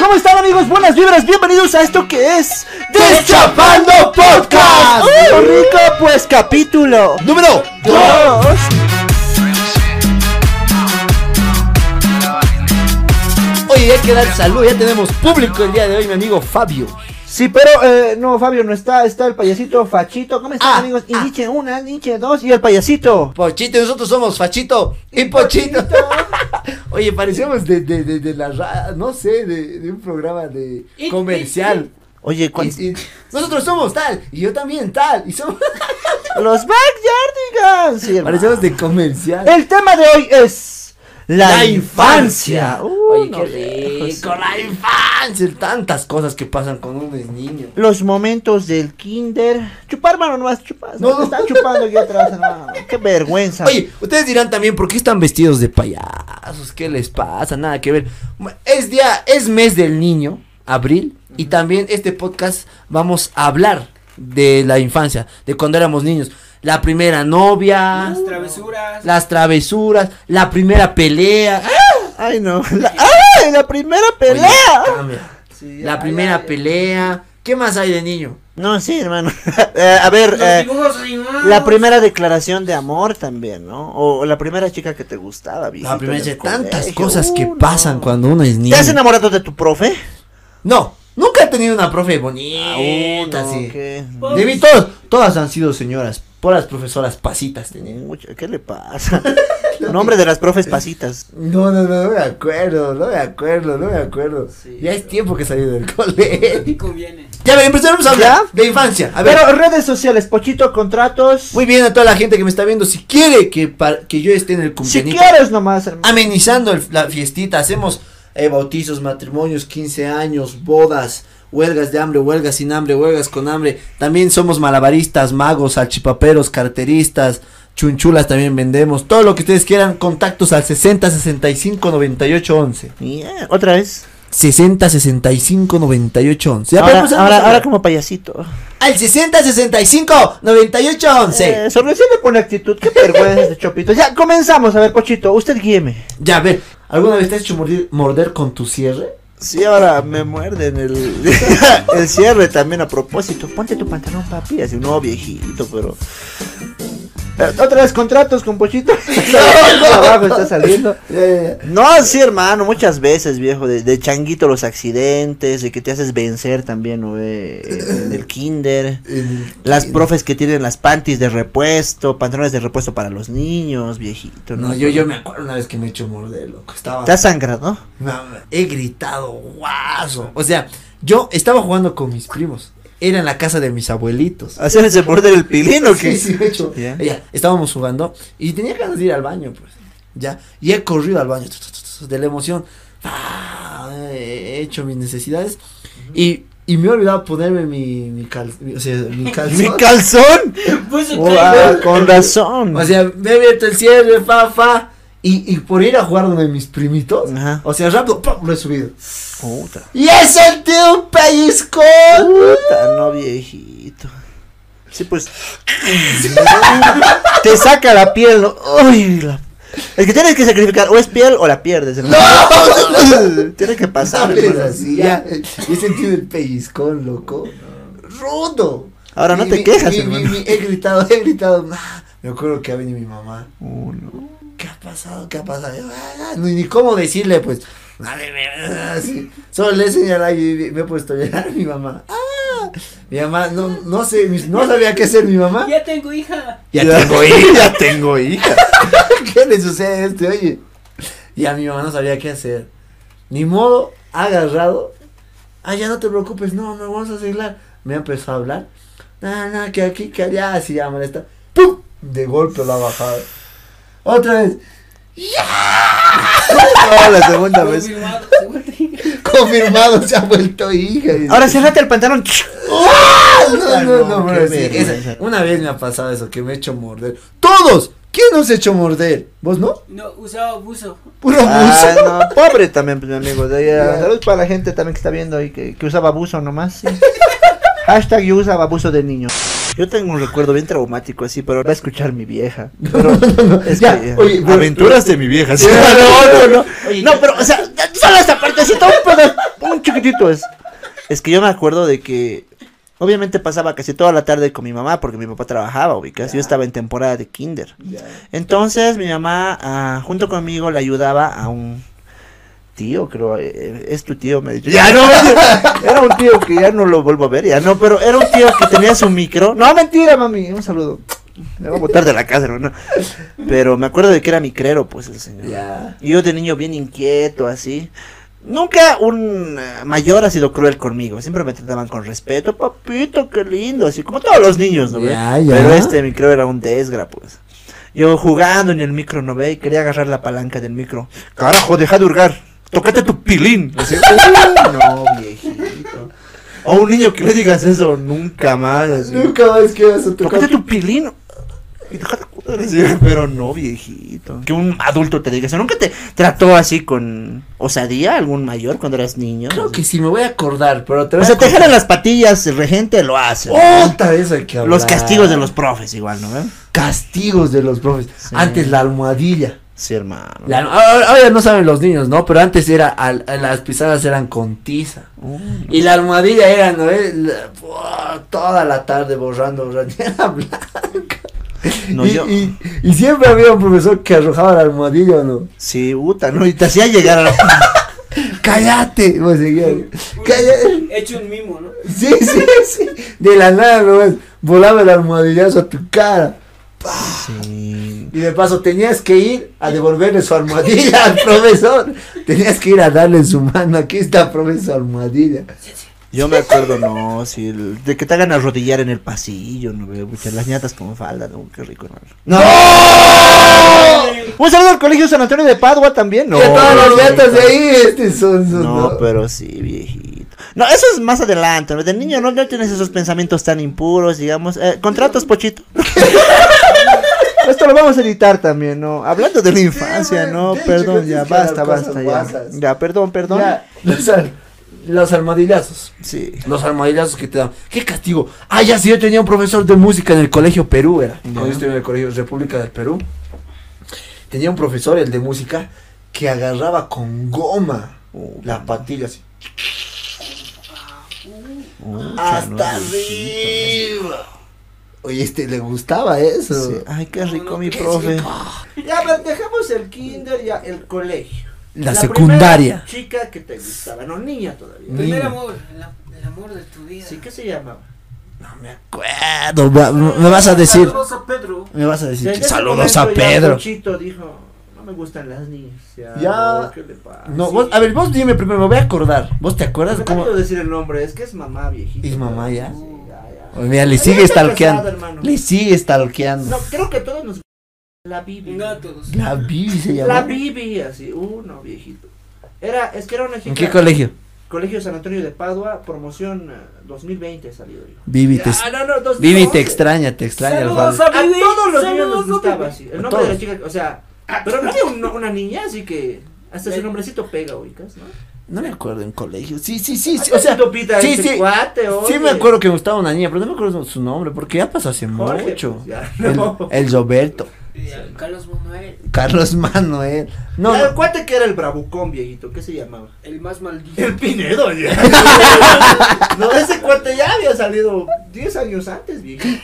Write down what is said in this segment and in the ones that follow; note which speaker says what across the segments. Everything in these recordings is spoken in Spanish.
Speaker 1: ¿Cómo están amigos? Buenas vibras, bienvenidos a esto que es
Speaker 2: Deschapando Podcast.
Speaker 1: ¡Uh, rico! Pues capítulo
Speaker 2: Número
Speaker 1: dos.
Speaker 2: Oye, hay que dar salud, ya tenemos público el día de hoy, mi amigo Fabio.
Speaker 1: Sí, pero eh, no, Fabio no está, está el payasito Fachito. ¿Cómo están
Speaker 2: Ah,
Speaker 1: amigos? Y
Speaker 2: ah.
Speaker 1: Nietzsche una, Nietzsche dos y el payasito.
Speaker 2: Pochito, nosotros somos Fachito y Pochito. Oye, parecemos de, de, de, de la ra- no sé, de, de un programa de comercial.
Speaker 1: Oye, ¿cuál-
Speaker 2: Y- y nosotros somos tal, y yo también tal, y somos...
Speaker 1: los Backyardigans. Sí.
Speaker 2: Parecemos de comercial.
Speaker 1: El tema de hoy es la,
Speaker 2: La
Speaker 1: infancia.
Speaker 2: infancia.
Speaker 1: Uh,
Speaker 2: Oye,
Speaker 1: no
Speaker 2: qué rico, la infancia. Tantas cosas que pasan con uno es niño.
Speaker 1: Los momentos del kinder. Chupar, mano, nomás chupas.
Speaker 2: No,
Speaker 1: No,
Speaker 2: no.
Speaker 1: están chupando aquí atrás, hermano. Qué vergüenza.
Speaker 2: Oye, ustedes dirán también, ¿por qué están vestidos de payasos? ¿Qué les pasa? Nada que ver. Es día, es mes del niño, abril, y también este podcast vamos a hablar de la infancia, de cuando éramos niños. La primera novia,
Speaker 3: Las travesuras.
Speaker 2: las travesuras, la primera pelea.
Speaker 1: Ay, no. La, ¡Ay! La primera pelea.
Speaker 2: Oye.
Speaker 1: Sí,
Speaker 2: La
Speaker 1: ay,
Speaker 2: primera
Speaker 1: ay,
Speaker 2: pelea. ¿Qué más hay de niño?
Speaker 1: No, sí, hermano. Eh, a ver, eh, la primera declaración de amor también, ¿no? O la primera chica que te gustaba, viejito.
Speaker 2: La primera de tantas
Speaker 1: colegio.
Speaker 2: cosas que
Speaker 1: Uh, no.
Speaker 2: pasan cuando uno es niño.
Speaker 1: ¿Te has enamorado de tu profe?
Speaker 2: No, nunca he tenido una profe bonita,
Speaker 1: Uh, no,
Speaker 2: así.
Speaker 1: ¿qué?
Speaker 2: De mí todos, todas han sido señoras, por las profesoras pasitas tenía.
Speaker 1: Mucho, ¿Qué le pasa? Nombre de las profes pasitas.
Speaker 2: No, no, no, no me acuerdo, no me acuerdo, no me acuerdo.
Speaker 1: Sí,
Speaker 2: ya es tiempo que salí del colegio.
Speaker 3: Y conviene.
Speaker 2: Ya, ver, empezamos a hablar
Speaker 1: ¿Ya?
Speaker 2: de infancia. A ver,
Speaker 1: Pero redes sociales, Pochito, contratos.
Speaker 2: muy bien a toda la gente que me está viendo. Si quiere que, pa- que yo esté en el
Speaker 1: si
Speaker 2: cumpleaños,
Speaker 1: quieres nomás, hermano.
Speaker 2: amenizando el- la fiestita, hacemos eh, bautizos, matrimonios, 15 años, bodas, huelgas de hambre, huelgas sin hambre, huelgas con hambre. También somos malabaristas, magos, salchipaperos, carteristas, chunchulas también vendemos. Todo lo que ustedes quieran, contactos al 60 65 98 11.
Speaker 1: Yeah, Otra vez.
Speaker 2: 60 65 98 11. Ya,
Speaker 1: ahora,
Speaker 2: empezamos
Speaker 1: ahora, ahora como payasito.
Speaker 2: Al 60 65 98 11.
Speaker 1: Eh, le pone actitud. Qué vergüenza de Chopito. Ya, comenzamos. A ver, Pochito, usted guíeme.
Speaker 2: Ya, a ver, ¿alguna vez te has hecho morder con tu cierre?
Speaker 1: Sí, ahora me muerden el, el cierre también a propósito. Ponte tu pantalón, papi. Así, no, viejito, pero. Eh, Otra vez contratos con Pochito. Abajo está saliendo. No, sí, hermano, muchas veces, viejo, de, de changuito los accidentes, de que te haces vencer también, ¿no? ve? En el kinder. Las profes que tienen las panties de repuesto, pantalones de repuesto para los niños, viejito, ¿no?
Speaker 2: No, yo, yo me acuerdo una vez que me he hecho morder, loco. Estaba.
Speaker 1: Te has sangrado. No,
Speaker 2: he gritado, guaso. O sea, yo estaba jugando con mis primos. Era en la casa de mis abuelitos.
Speaker 1: ¿Hacerse morder el pilín o qué?
Speaker 2: Sí, sí, de hecho.
Speaker 1: Ya.
Speaker 2: Ya, estábamos jugando y tenía ganas de ir al baño, pues. Ya, y he corrido al baño de la emoción. Ah, he hecho mis necesidades y, y me he olvidado ponerme mi, mi, cal, mi- o sea, mi calzón.
Speaker 1: ¡Mi calzón!
Speaker 3: Pues
Speaker 1: Oh, ah, con razón.
Speaker 2: O sea, me he abierto el cierre, fa, fa. Y, y por ir a jugar donde mis primitos,
Speaker 1: Ajá.
Speaker 2: o sea, rápido, ¡pum! lo he subido.
Speaker 1: Puta.
Speaker 2: ¡Y he sentido un pellizcón!
Speaker 1: Puta, no, viejito. Sí, pues. te saca la piel, ¿no? Uy, la- Es que tienes que sacrificar, o es piel o la pierdes, hermano. Tiene que pasar.
Speaker 2: Así, ya. He sentido el pellizcón, loco. Rudo.
Speaker 1: Ahora no te
Speaker 2: mi-
Speaker 1: quejas,
Speaker 2: mi-
Speaker 1: hermano.
Speaker 2: he gritado, he gritado. Me acuerdo que ha venido mi mamá.
Speaker 1: Oh, no.
Speaker 2: ¿Qué ha pasado? ¿Qué ha pasado? Yo, ah, Ni, ni cómo decirle, pues. Madre mía, así. Solo le he señalado y me he puesto a llorar mi mamá. Ah, mi mamá, no, no sé, no sabía qué hacer mi mamá.
Speaker 3: Ya tengo hija.
Speaker 2: Ya tengo hija.
Speaker 1: ya tengo hija.
Speaker 2: ¿Qué le sucede a este? Oye. Y a mi mamá no sabía qué hacer. Ni modo, agarrado. Ah, ya no te preocupes, no, no vamos a arreglar. Me empezó a hablar. Nada, nada, que aquí, que allá, así ya molesta. ¡Pum! De golpe lo ha bajado. Otra vez.
Speaker 1: No, la segunda vez.
Speaker 3: Confirmado, segunda hija.
Speaker 2: Confirmado, se ha vuelto hija. Y-
Speaker 1: Ahora cerrate el pantalón.
Speaker 2: ¡Ah! No, no, no,
Speaker 1: no,
Speaker 2: bro, sí, esa-. Una vez me ha pasado eso, que me he hecho morder. ¡Todos! ¿Quién nos ha hecho morder? ¿Vos no?
Speaker 3: No, usaba buzo.
Speaker 2: Puro
Speaker 1: Ah,
Speaker 2: buzo.
Speaker 1: no, pobre también, pues, mi amigo. Saludos para la gente también que está viendo ahí que, que usaba abuso nomás. sí. Hashtag yo usaba abuso de niño. Yo tengo un recuerdo bien traumático así, pero va a escuchar mi vieja. Pero es
Speaker 2: Ya,
Speaker 1: que,
Speaker 2: oye, pero-
Speaker 1: aventuras de mi vieja. sí. No, no, no.
Speaker 2: Oye,
Speaker 1: No, pero, o sea, solo esta partecita, un un chiquitito chiquitito es. Es que yo me acuerdo de que obviamente pasaba casi toda la tarde con mi mamá porque mi papá trabajaba, ubicas. Yo estaba en temporada de kinder. Entonces mi mamá ah, junto conmigo le ayudaba a un tío, creo, eh, es tu tío, me ha dicho. Ya no, era un tío que ya no lo vuelvo a ver, ya no, pero era un tío que tenía su micro. No, mentira, mami, un saludo. Me va a botar de la casa, hermano. Pero me acuerdo de que era micrero, pues el señor.
Speaker 2: Ya.
Speaker 1: Y yo de niño bien inquieto, así. Nunca un eh, mayor ha sido cruel conmigo. Siempre me trataban con respeto. Papito, qué lindo. Así como todos los niños, ¿no ve?
Speaker 2: Ya, ya.
Speaker 1: Pero este micro era un desgra, pues. Yo jugando en el micro, ¿no ve? Y quería agarrar la palanca del micro. Carajo, deja de hurgar. Tócate tu pilín. Así, "Uy, no, viejito. O un niño que le digas eso nunca más. así.
Speaker 2: Nunca más que vas a
Speaker 1: Tócate tu pilín. Pero no, viejito. Que un adulto te diga eso. ¿Nunca te trató así con osadía algún mayor cuando eras niño?
Speaker 2: Creo que sí me voy a acordar, pero te voy
Speaker 1: O sea,
Speaker 2: a
Speaker 1: te jalan las patillas, el regente lo hace. ¿no?
Speaker 2: Otra vez hay que hablar.
Speaker 1: Los castigos de los profes igual, ¿no? ven?
Speaker 2: castigos de los profes.
Speaker 1: Sí.
Speaker 2: Antes la almohadilla.
Speaker 1: Sí, hermano.
Speaker 2: La- ahora, ahora no saben los niños, ¿no? Pero antes era al- las pisadas eran con tiza.
Speaker 1: Uh,
Speaker 2: Y la almohadilla era, ¿no? Eh, la- toda la tarde borrando, borrando. Era blanca.
Speaker 1: no,
Speaker 2: y,
Speaker 1: yo.
Speaker 2: y, y siempre había un profesor que arrojaba la almohadilla, ¿o ¿no?
Speaker 1: Sí, puta, ¿no? Y te hacía llegar a la.
Speaker 2: ¡Cállate! Seguías, ¡Cállate!
Speaker 3: Hecho un mimo, ¿no?
Speaker 2: Sí, sí, sí. De la nada, ¿no? Volaba el almohadillazo a tu cara.
Speaker 1: Sí.
Speaker 2: Y de paso tenías que ir a devolverle su almohadilla al profesor. Tenías que ir a darle su mano. Aquí está, profesor, almohadilla.
Speaker 1: Yo me acuerdo, no, el- de que te hagan arrodillar en el pasillo, no veo, pucha, las ñatas con falda, no, qué rico, hermano.
Speaker 2: ¡No!
Speaker 1: Un saludo al colegio San Antonio de Padua también, no.
Speaker 2: que todos los
Speaker 1: viejito.
Speaker 2: gatos de ahí este son, son-
Speaker 1: No, pero sí, viejito. No, eso es más adelante, ¿no? De niño no, no tienes esos pensamientos tan impuros, digamos. Eh, contratos, Pochito. Esto lo vamos a editar también, ¿no? Hablando de la infancia, ¿no? Perdón, ya, basta, basta, ya. Ya, perdón, perdón.
Speaker 2: Ya, los, almohadillazos.
Speaker 1: Sí.
Speaker 2: Los almohadillazos que te dan. ¡Qué castigo! Ah, ya sí, yo tenía un profesor de música en el colegio Perú, era. Cuando yo estuve en el colegio República del Perú. Tenía un profesor, el de música, que agarraba con goma
Speaker 1: Uh,
Speaker 2: la patilla así. Hasta arriba. Oye, este le gustaba eso.
Speaker 1: Sí. Ay, qué rico, mi
Speaker 2: Qué
Speaker 1: profe.
Speaker 2: rico.
Speaker 1: Ya, pero dejemos el kinder, ya el colegio.
Speaker 2: La secundaria.
Speaker 1: chica que te gustaba, no niña todavía.
Speaker 3: Primer amor, el, am- el amor de tu vida.
Speaker 1: Sí, ¿qué se llamaba?
Speaker 2: No me acuerdo. Me vas a decir.
Speaker 3: Saludos a Pedro.
Speaker 2: Me vas a decir que saludos a Pedro.
Speaker 1: Pochito dijo, no me gustan las niñas. Ya, ¿qué le pasa?
Speaker 2: No,
Speaker 1: Sí.
Speaker 2: vos, a ver, vos dime primero, me voy a acordar. ¿Vos te acuerdas
Speaker 1: No
Speaker 2: cómo?
Speaker 1: puedo decir el nombre, es que es mamá viejita.
Speaker 2: ¿Es mamá ya? Oye, mira, le sigue
Speaker 1: está
Speaker 2: stalkeando. Le sigue stalkeando.
Speaker 1: No, creo que todos nos... La Bibi.
Speaker 3: No a todos.
Speaker 2: La Bibi se llama.
Speaker 1: La Bibi, así, uno viejito. Era, es que era una chica...
Speaker 2: ¿En qué colegio?
Speaker 1: Colegio San Antonio de Padua, promoción eh, 2020 salió. yo.
Speaker 2: Bibi te,
Speaker 1: Ah, no, no, no,
Speaker 2: te extraña, te extraña.
Speaker 3: Saludos
Speaker 2: Osvaldo.
Speaker 3: a
Speaker 1: A
Speaker 3: Bibi.
Speaker 1: todos los niños nos
Speaker 3: a
Speaker 1: gustaba así. El
Speaker 2: A
Speaker 1: nombre de la chica, o sea, pero no había un- una niña, así que hasta su nombrecito pega, ubicas, ¿no?
Speaker 2: No me acuerdo en colegio. Sí, sí, sí. sí, o sea,
Speaker 1: Topita,
Speaker 2: sí,
Speaker 1: ese
Speaker 2: sí.
Speaker 1: cuate,
Speaker 2: sí me acuerdo que me gustaba una niña, pero no me acuerdo su nombre porque ya pasó hace
Speaker 1: Jorge,
Speaker 2: mucho.
Speaker 1: pues, ya,
Speaker 2: El,
Speaker 1: no.
Speaker 2: el Roberto,
Speaker 3: Y a Carlos Manuel,
Speaker 2: Carlos Manuel. No,
Speaker 1: el
Speaker 2: no.
Speaker 1: cuate que era el bravucón, viejito, ¿qué se llamaba?
Speaker 3: el más maldito.
Speaker 1: El Pinedo, ya. no, ese cuate ya había salido 10 años antes, viejito.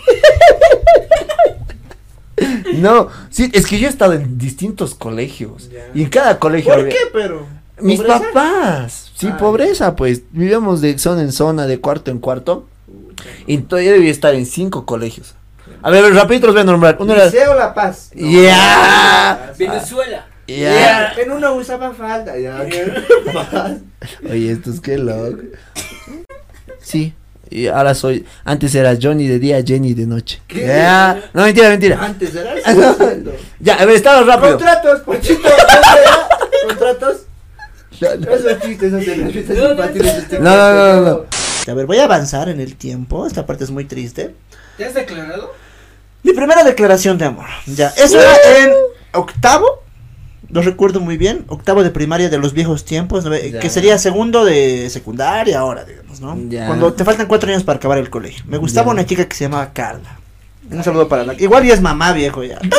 Speaker 2: No, sí, es que yo he estado en distintos colegios.
Speaker 1: Ya.
Speaker 2: Y en cada colegio.
Speaker 1: ¿Por
Speaker 2: había-
Speaker 1: qué, pero?
Speaker 2: Mis
Speaker 1: ¿Pobreza?
Speaker 2: papás. Sí, pobreza, pues. Vivíamos de zona en zona, de cuarto en cuarto. Y todavía debía estar en cinco colegios. A ver, rapidito los voy a nombrar. Uno era.
Speaker 1: Liceo La Paz.
Speaker 2: Ya.
Speaker 3: Venezuela.
Speaker 2: Ya.
Speaker 1: En uno usaba falda, ya.
Speaker 2: Oye, esto es que loco. Sí. Y ahora soy. Antes era Johnny de día, Jenny de noche.
Speaker 1: ¿Qué?
Speaker 2: Ya. No, mentira, mentira.
Speaker 1: Antes era
Speaker 2: Ya, a ver, estaba rápido.
Speaker 1: Contratos, Pochito. Contratos.
Speaker 2: No, no, no, no.
Speaker 1: A ver, voy a avanzar en el tiempo. Esta parte es muy triste.
Speaker 3: ¿Te has declarado?
Speaker 1: Mi primera declaración de amor. Ya, eso era en octavo. Lo recuerdo muy bien. Octavo de primaria de los viejos tiempos. Que sería segundo de secundaria ahora, digamos, ¿no?
Speaker 2: Ya.
Speaker 1: Cuando te faltan cuatro años para acabar el colegio. Me gustaba
Speaker 2: Ya.
Speaker 1: una chica que se llamaba Carla. Un saludo para la. Igual ya es mamá, viejo, ya.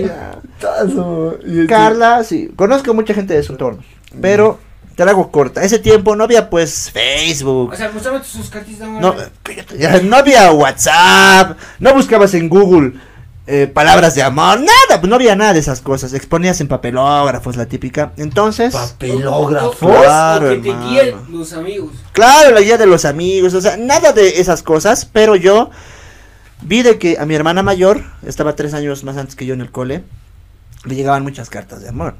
Speaker 1: Ya.
Speaker 2: Tazo. Y este-
Speaker 1: Carla, sí. Conozco mucha gente de su entorno. Pero te la hago corta. Ese tiempo no había pues Facebook.
Speaker 3: O sea, mostrame sus cartitas de amor.
Speaker 1: No, no había WhatsApp, no buscabas en Google eh, palabras de amor, nada, pues no había nada de esas cosas. Exponías en papelógrafos, la típica. Entonces,
Speaker 2: Papelógrafo.
Speaker 3: O- o- o
Speaker 1: Claro,
Speaker 3: que te guíen los amigos.
Speaker 1: claro, la guía de los amigos, o sea, nada de esas cosas, pero yo vi de que a mi hermana mayor, estaba tres años más antes que yo en el cole, le llegaban muchas cartas de amor.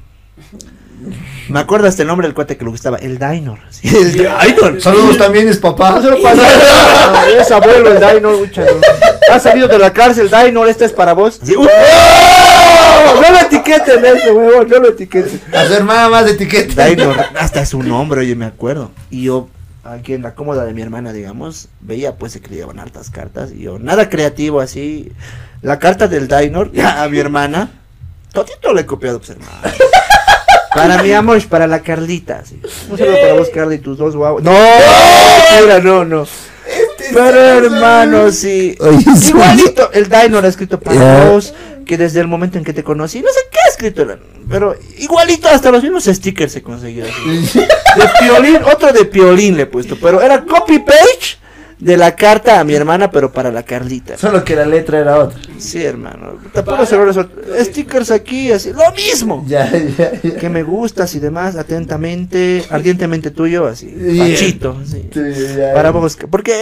Speaker 1: Me acuerdo hasta el nombre del cuate que le gustaba, el Dinor. sí, el Dinor.
Speaker 2: Saludos también es papá.
Speaker 1: Es abuelo el no. Ha salido de la cárcel, Dinor, esta es para vos. Sí, ¡uh! No lo etiqueten ese huevón, no lo etiqueten.
Speaker 2: A su hermana más de etiqueta.
Speaker 1: Dinor, hasta su nombre, oye, me acuerdo. Y yo, aquí en la cómoda de mi hermana, digamos, veía pues que le llevaban hartas cartas. Y yo, nada creativo así. La carta del Dinor a mi hermana, todito le he copiado, pues hermano. Para mi amor, para la Carlita. sí. Un saludo para vos, Carla, y tus dos guavos. No, mira, no, no. Pero hermano, sí. Igualito, el Dinor ha escrito para vos, que desde el momento en que te conocí, no sé qué el- pero igualito hasta los mismos stickers se conseguía. así. De piolín, otro de piolín le he puesto, pero era copy page de la carta a mi hermana, pero para la Carlita.
Speaker 2: Solo que la letra era otra.
Speaker 1: Sí, hermano. Tampoco se Stickers aquí, así, lo mismo.
Speaker 2: Ya, ya, ya.
Speaker 1: Que me gustas y demás, atentamente, ardientemente tuyo, así.
Speaker 2: Bien.
Speaker 1: Pachito, sí. Para vos, porque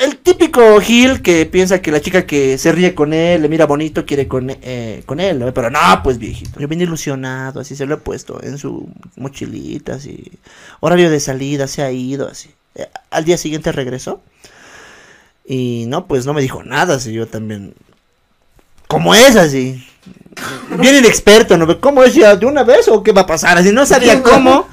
Speaker 1: el típico Gil que piensa que la chica que se ríe con él, le mira bonito, quiere con, eh, con él, ¿no? pero no, pues viejito. Yo vine ilusionado, así se lo he puesto en su mochilita, así. Horario de salida, se ha ido, así. Eh, al día siguiente regresó. Y no, pues no me dijo nada, así yo también. ¿Cómo es así? Bien inexperto, ¿no? ¿Cómo es ya de una vez o qué va a pasar? Así no sabía cómo.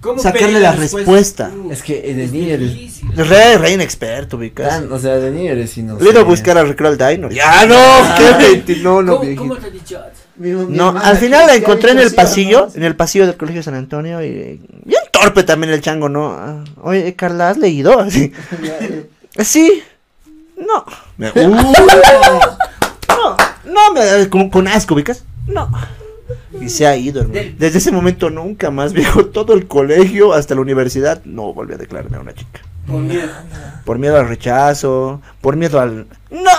Speaker 3: ¿Cómo
Speaker 1: Sacarle la respuesta.
Speaker 3: Uh,
Speaker 2: Es que de niño eres.
Speaker 1: Re, re inexperto, ubicas.
Speaker 2: tan- O sea, de niño eres inocente.
Speaker 1: Le ido a buscar al recreo al Dino. Ya no, qué no, no,
Speaker 3: ¿Cómo,
Speaker 1: viejito.
Speaker 3: ¿Cómo te ha dicho?
Speaker 2: Mi- mi
Speaker 1: No, al final la encontré en el pasillo,
Speaker 2: ¿no?
Speaker 1: en el pasillo del colegio San Antonio y bien torpe también el chango, ¿no? Ah, Oye, Carla, ¿has leído? Así. Sí. No. Me- Uh, no, no, me, con, con asco, ¿ubicas? No. Y se ha ido, hermano. Desde ese momento nunca más, viejo. Todo el colegio hasta la universidad no volví a declararme a una chica.
Speaker 3: Por miedo.
Speaker 1: Por miedo al rechazo, por miedo al... No.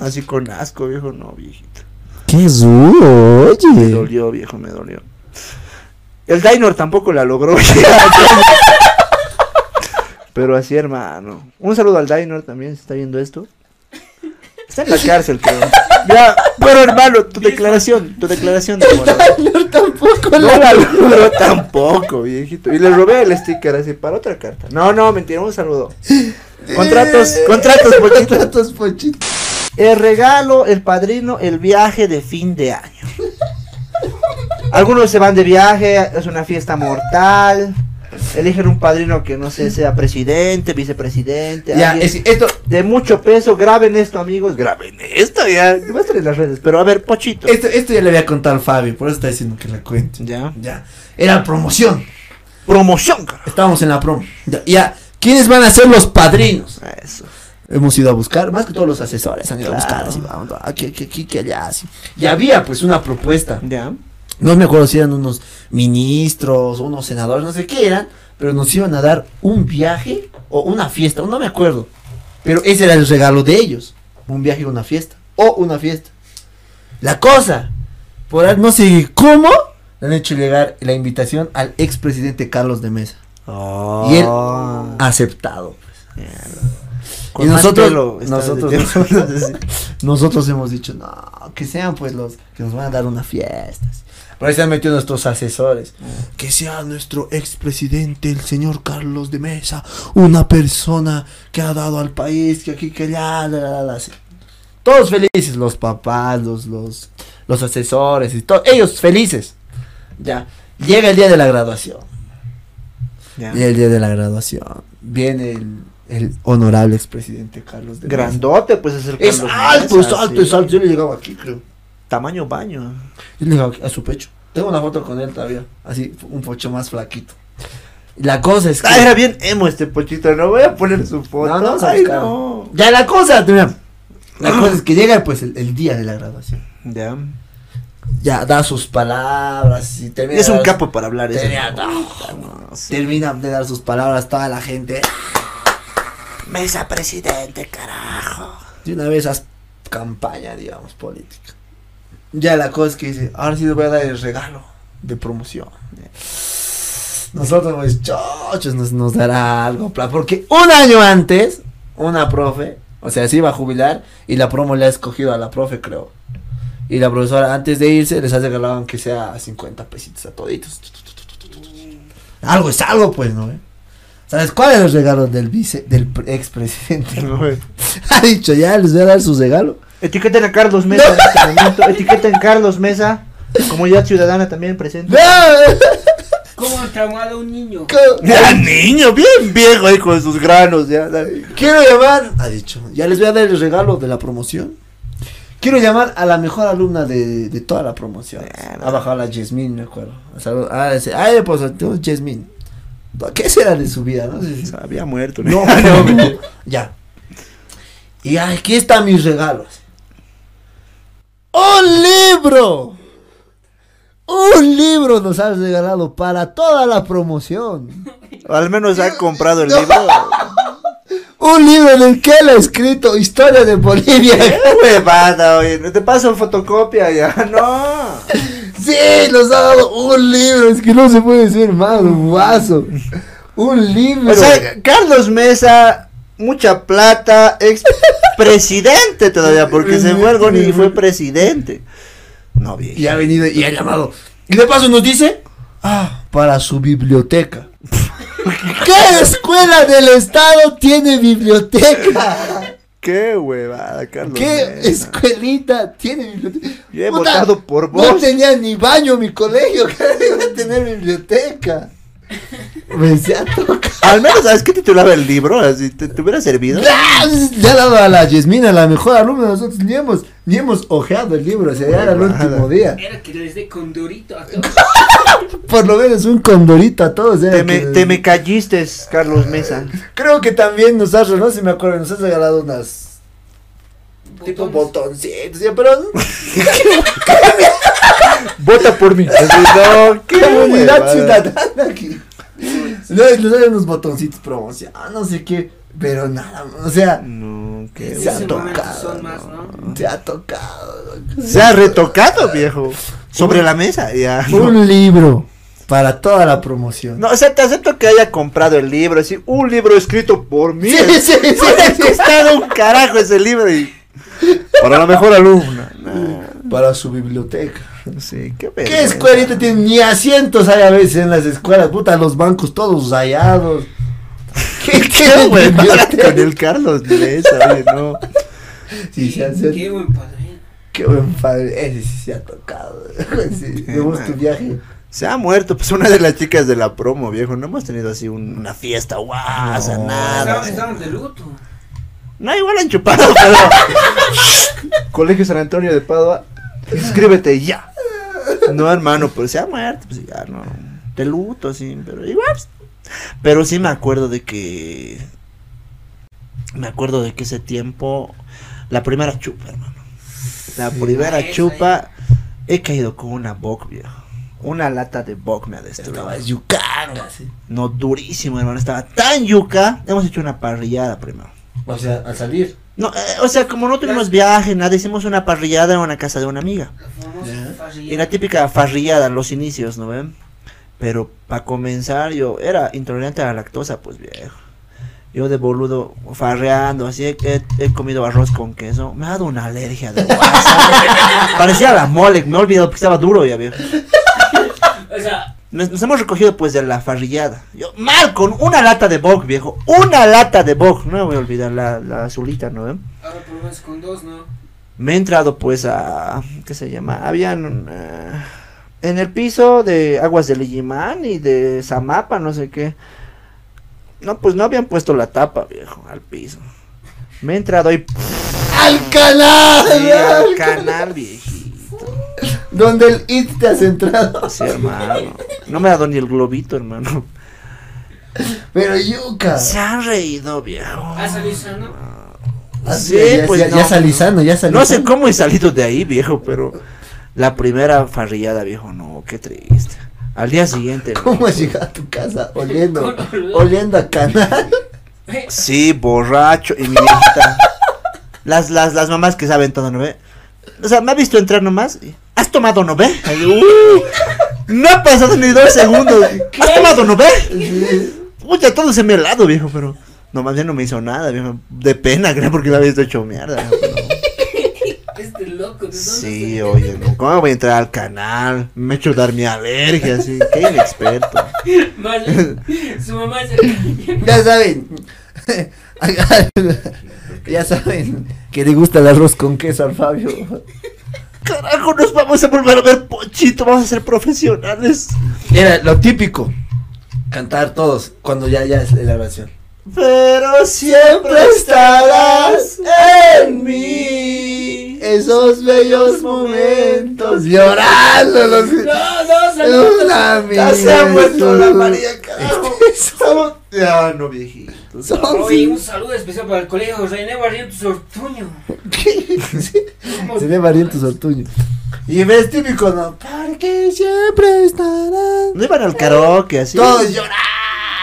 Speaker 1: Así con asco, viejo, no, viejito.
Speaker 2: Qué duro,
Speaker 1: Me
Speaker 2: oye.
Speaker 1: dolió, viejo, me dolió. El Dinor tampoco la logró. Pero así, hermano. Un saludo al Dinor también, si está viendo esto. Está en la cárcel, creo. Ya, pero hermano, tu declaración, tu declaración de amor.
Speaker 2: tampoco
Speaker 1: No logró tampoco, viejito. Y le robé el sticker así para otra carta. No, no, mentira, un saludo. Contratos, contratos, pochito.
Speaker 2: Contratos, pochito.
Speaker 1: El regalo, el padrino, el viaje de fin de año. Algunos se van de viaje, es una fiesta mortal. Eligen un padrino que no sé, sea presidente, vicepresidente.
Speaker 2: Ya,
Speaker 1: alguien
Speaker 2: es, esto.
Speaker 1: de mucho peso. Graben esto, amigos. Graben esto, ya. A estar en las redes. Pero a ver, Pochito.
Speaker 2: Esto, esto ya le había contado al Fabi, por eso está diciendo que la cuente.
Speaker 1: Ya.
Speaker 2: Ya. Era promoción.
Speaker 1: Promoción, carajo.
Speaker 2: Estábamos en la promo. Ya. ya. ¿Quiénes van a ser los padrinos?
Speaker 1: Eso.
Speaker 2: Hemos ido a buscar, más que todos los asesores han ido a buscar,
Speaker 1: Claro.
Speaker 2: así, vamos, aquí, aquí, aquí, allá, así. Y había pues una propuesta.
Speaker 1: Ya.
Speaker 2: No me acuerdo si eran unos ministros, unos senadores, no sé qué eran, pero nos iban a dar un viaje o una fiesta, no me acuerdo. Pero ese era el regalo de ellos, un viaje o una fiesta, o una fiesta. La cosa, por ahí no sé cómo, le han hecho llegar la invitación al expresidente Carlos de Mesa. Y él aceptado.
Speaker 1: Con
Speaker 2: y nosotros, nosotros, nosotros hemos dicho, no, que sean pues los que nos van a dar una fiesta. Por ahí se han metido nuestros asesores. Que sea nuestro expresidente, el señor Carlos de Mesa, una persona que ha dado al país, que aquí, que allá, la, la, la. Todos felices, los papás, los, los, los asesores y todo, ellos felices. Ya, llega el día de la graduación.
Speaker 1: Ya.
Speaker 2: Llega el día de la graduación. Viene el, el honorable expresidente Carlos de Mesa.
Speaker 1: Grandote, pues es el
Speaker 2: Es
Speaker 1: Carlos
Speaker 2: alto,
Speaker 1: Mesa,
Speaker 2: es alto,
Speaker 1: sí.
Speaker 2: es alto. Yo le llegaba aquí, creo.
Speaker 1: Tamaño baño.
Speaker 2: Yo le aquí, a su pecho. Tengo una foto con él todavía. Así, un pocho más flaquito. La cosa es que.
Speaker 1: Ah, era bien emo este pochito, no voy a poner su foto.
Speaker 2: No, no,
Speaker 1: Ay, no.
Speaker 2: Ya la cosa, mira. La cosa es que llega pues el, el día de la graduación.
Speaker 1: Ya.
Speaker 2: ya da sus palabras y termina.
Speaker 1: Es un
Speaker 2: dar-
Speaker 1: capo para hablar eso.
Speaker 2: No.
Speaker 1: no, sí.
Speaker 2: Termina de dar sus palabras toda la gente.
Speaker 1: Mesa presidente, carajo.
Speaker 2: De una vez haz campaña, digamos, política. Ya la cosa es que dice, ahora sí le voy a dar el regalo de promoción. Nosotros, pues, chochos, nos, nos dará algo. Porque un año antes, una profe, o sea, se iba a jubilar y la promo le ha escogido a la profe, creo. Y la profesora, antes de irse, les ha regalado aunque sea 50 pesitos a toditos. Algo es algo, pues, ¿no? eh? ¿Sabes cuál es el regalo del vice, del pre- expresidente? ha dicho, ya les voy a dar su regalo.
Speaker 1: Etiqueten a Carlos Mesa en este momento. Etiqueten Carlos Mesa. Comunidad ciudadana también presente.
Speaker 3: ¿Cómo han traumado a un niño?
Speaker 1: Ya, niño, bien viejo ahí con sus granos. Ya, dale.
Speaker 2: Quiero llamar, ha dicho, ya les voy a dar el regalo de la promoción. Quiero llamar a la mejor alumna de, de toda la promoción. Ha bajado la Jasmine, me acuerdo. Salud- Ah, ese, ah, pues, Jasmine. ¿Qué será de su vida? No sé si-
Speaker 1: Había muerto.
Speaker 2: No,
Speaker 1: No,
Speaker 2: no, ya. Y aquí están mis regalos. ¡Un libro! Un libro nos has regalado para toda la promoción.
Speaker 1: Al menos ha comprado el libro.
Speaker 2: Un libro en el que él ha escrito Historia de Bolivia.
Speaker 1: ¡Qué huevada, oye! Te paso fotocopia ya. No.
Speaker 2: Sí, nos ha dado un libro. Es que no se puede decir más, guaso. Un libro.
Speaker 1: O sea, Carlos Mesa, mucha plata, ex presidente todavía, porque se fue algo y fue presidente. No, viejo.
Speaker 2: y ha venido y ha llamado. Y de paso nos dice, ah, para su biblioteca. ¿Qué escuela del estado tiene biblioteca?
Speaker 1: Qué huevada, Carlos.
Speaker 2: ¿Qué escuelita tiene biblioteca?
Speaker 1: Yo he
Speaker 2: Puta,
Speaker 1: votado por
Speaker 2: No
Speaker 1: vos.
Speaker 2: tenía ni baño mi colegio, que iba a tener biblioteca. Me decía toca.
Speaker 1: Al menos, ¿sabes qué titulaba el libro? Así, ¿te, te hubiera servido?
Speaker 2: Le ha dado a la Yasmina, la mejor alumna, nosotros ni hemos, ni hemos ojeado el libro, o sea, ya era el último día.
Speaker 3: Era que les dé condorito a todos.
Speaker 2: Por lo menos un condorito a todos.
Speaker 1: Te me,
Speaker 2: que-
Speaker 1: te me calliste, Carlos Mesa.
Speaker 2: Creo que también nos has, no sé si me acuerdo, nos has regalado unas tipo botoncitos, ya, pero
Speaker 1: Vota por mí. No, qué
Speaker 2: comunidad ciudadana aquí. No, nos dan unos botoncitos promoción, ah, no sé qué, pero nada, o sea,
Speaker 1: No,
Speaker 2: Se ha tocado,
Speaker 3: son más, ¿no?
Speaker 2: se ha tocado.
Speaker 1: Se ha retocado, viejo. Sobre la mesa, ya. No.
Speaker 2: Un libro para toda la promoción.
Speaker 1: No, o sea, te acepto que haya comprado el libro, así, un libro escrito por mí.
Speaker 2: Sí, sí, sí, sí.
Speaker 1: costado un carajo ese libro y... Para la mejor alumna. Nah,
Speaker 2: Para su biblioteca.
Speaker 1: Sí, qué
Speaker 2: ¿Qué
Speaker 1: vergüenza.
Speaker 2: escuelita tiene? Ni asientos hay a veces en las escuelas, puta, los bancos todos rayados. ¿Qué,
Speaker 1: Qué
Speaker 2: biblioteca?
Speaker 1: con el Carlos Mesa, oye, no.
Speaker 2: Sí, se hace-
Speaker 3: Qué buen padrino.
Speaker 2: Qué buen padre, ese sí se ha tocado. Sí, gusta tu viaje.
Speaker 1: Se ha muerto, pues una de las chicas de la promo, viejo. No hemos tenido así un- una fiesta guasa,
Speaker 2: No.
Speaker 1: nada.
Speaker 3: Estaban de luto.
Speaker 1: No, igual han chupado, pero. Colegio San Antonio de Padua, inscríbete ya. No, hermano, pero se ha muerto, pues ya, no. De luto, sí, pero igual. pues. Pero sí me acuerdo de que. Me acuerdo de que ese tiempo. La primera chupa, hermano. La primera
Speaker 3: Esa,
Speaker 1: chupa. He caído con una Bock, viejo. Una lata de Bock me ha destruido.
Speaker 2: Estaba yucanga, sí.
Speaker 1: No, durísimo, hermano. Estaba tan yuca. Hemos hecho una parrillada primero.
Speaker 2: O sea, al salir.
Speaker 1: No, eh, o sea, como no tuvimos viaje, nada, hicimos una parrillada en una casa de una amiga. Y la típica farrillada, los inicios, ¿no ven? Pero para comenzar, yo era intolerante a la lactosa, pues viejo. Yo de boludo, farreando, así, he, he- he comido arroz con queso. Me ha dado una alergia de guasa. Parecía la mole, me he olvidado porque estaba duro ya, viejo. Nos, nos hemos recogido pues de la farrillada. Yo, mal, con una lata de bog, viejo. Una lata de bog. No me voy a olvidar la, la azulita, ¿no
Speaker 3: ahora por lo menos con dos, ¿no?
Speaker 1: me he entrado pues a qué se llama habían eh, en el piso de aguas de Lijimán y de Zamapa no sé qué no pues no habían puesto la tapa viejo al piso me he entrado ahí
Speaker 2: ¡Al canal!
Speaker 1: sí, al canal viejito
Speaker 2: Donde el IT te has entrado.
Speaker 1: sí hermano no me ha dado ni el globito hermano
Speaker 2: Pero yuca.
Speaker 1: se han reído viejo
Speaker 3: ¿Ha salido sano?
Speaker 2: Ah,
Speaker 1: sí,
Speaker 2: ya,
Speaker 1: pues
Speaker 2: ya,
Speaker 1: no,
Speaker 2: ya salí sano, ya salí
Speaker 1: no sé
Speaker 2: sano.
Speaker 1: cómo he salido de ahí viejo pero La primera farrillada, viejo, no, qué triste. Al día siguiente.
Speaker 2: ¿Cómo has llegado a tu casa oliendo, oliendo a canal?
Speaker 1: Sí, borracho. Y mi viejita. las, las, las mamás que saben todo, ¿no ve? O sea, me ha visto entrar nomás. y, ¿Has tomado, no ve? Uh, no ha pasado ni dos segundos. ¿Has tomado, no ve? Uy, ya todo se me helado, viejo, pero. No, más bien no me hizo nada, viejo. De pena, creo, porque me había visto hecho mierda. pero-
Speaker 3: Este loco, ¿de dónde
Speaker 1: Sí, oye, ¿no? ¿cómo voy a entrar al canal? Me he hecho dar mi alergia, así. Qué inexperto.
Speaker 3: Mal. Su mamá se
Speaker 2: Ya saben. ya saben que le gusta el arroz con queso al Fabio.
Speaker 1: Carajo, nos vamos a volver a ver Pochito, vamos a ser profesionales.
Speaker 2: Era lo típico. Cantar todos cuando ya, ya es la oración.
Speaker 1: Pero siempre estarás en mí.
Speaker 2: Esos bellos momentos llorando los
Speaker 3: No, no, saludos.
Speaker 2: Una
Speaker 1: Ya se ha muerto la. María, carajo. Ya, no, viejito.
Speaker 2: Son
Speaker 3: Oye, un saludo especial para el colegio René Barrientos Ortuño.
Speaker 2: Ve valiente su ortuño. Y ves típico, ¿no? Porque siempre estarán.
Speaker 1: No iban al karaoke así.
Speaker 2: Todos llorando,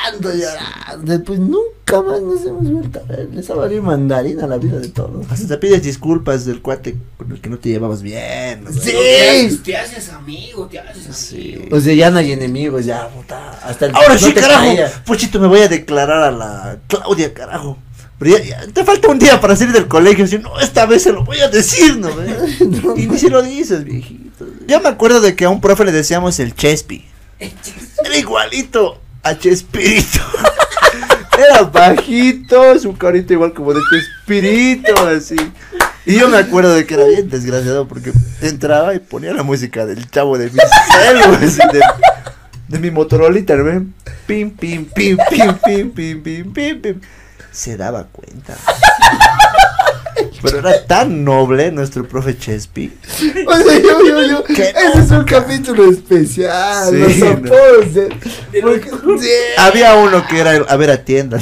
Speaker 2: llorando. Después nunca más nos hemos vuelto a ver. Les ha valido mandarina la vida de todos.
Speaker 1: Hasta te pides disculpas del cuate con el que no te llevabas bien. ¿no?
Speaker 2: Sí.
Speaker 3: Te haces, te haces amigo, te haces
Speaker 1: Sí.
Speaker 3: amigo.
Speaker 2: O sea, ya no hay enemigos, ya, puta. Hasta el
Speaker 1: Ahora
Speaker 2: no
Speaker 1: sí, carajo.
Speaker 2: caía.
Speaker 1: Pochito, me voy a declarar a la Claudia, carajo. Pero ya, ya, te falta un día para salir del colegio. Si no, esta vez se lo voy a decir, ¿no? y ni si lo dices, viejito. Yo me acuerdo de que a un profe le decíamos el Chespi. Era igualito a Chespirito. Era bajito, su carita igual como de Chespirito, así. Y yo me acuerdo de que era bien desgraciado porque entraba y ponía la música del chavo de mi celu, de, de mi Motorolita, ¿no? Pim, pim, pim, pim, pim, pim, pim, pim, pim. Se daba cuenta. Pero era tan noble nuestro profe Chespi.
Speaker 2: O sea, yo, yo, yo. Ese es un capítulo especial.
Speaker 1: Sí,
Speaker 2: los apodos. De porque- sí.
Speaker 1: Había uno que era el- a ver a tienda.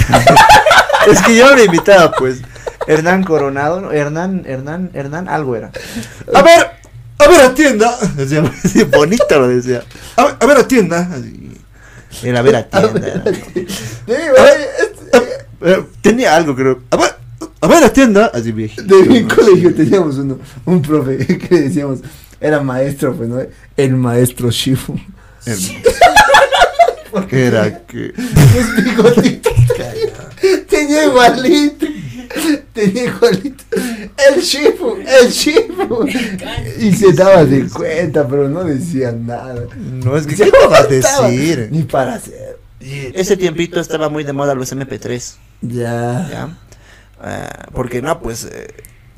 Speaker 1: es que yo lo invitaba, pues. Hernán Coronado, ¿no? Hernán, Hernán, Hernán, algo era. A ver, a ver a tienda. Decía, así bonito lo decía. A ver, a ver a tienda. Así. Era a ver a
Speaker 2: A
Speaker 1: tienda.
Speaker 2: ver, oye, este-
Speaker 1: Eh, Tenía algo, creo. A ver, a ver a tienda. Así viejito.
Speaker 2: De mi colegio teníamos uno, un profe que decíamos, era maestro, pues, ¿no? El maestro Shifu.
Speaker 1: Era que.
Speaker 2: Los bigotitos. Tenía igualito. Tenía igualito. El Shifu, el Shifu. Y se daba de cuenta, pero no decía nada.
Speaker 1: No, es que.
Speaker 2: Se
Speaker 1: ¿Qué te vas a decir?
Speaker 2: Ni para hacer.
Speaker 1: Ese tiempito estaba muy de moda los MP3.
Speaker 2: Ya.
Speaker 1: ¿ya? Ah, porque no, pues eh,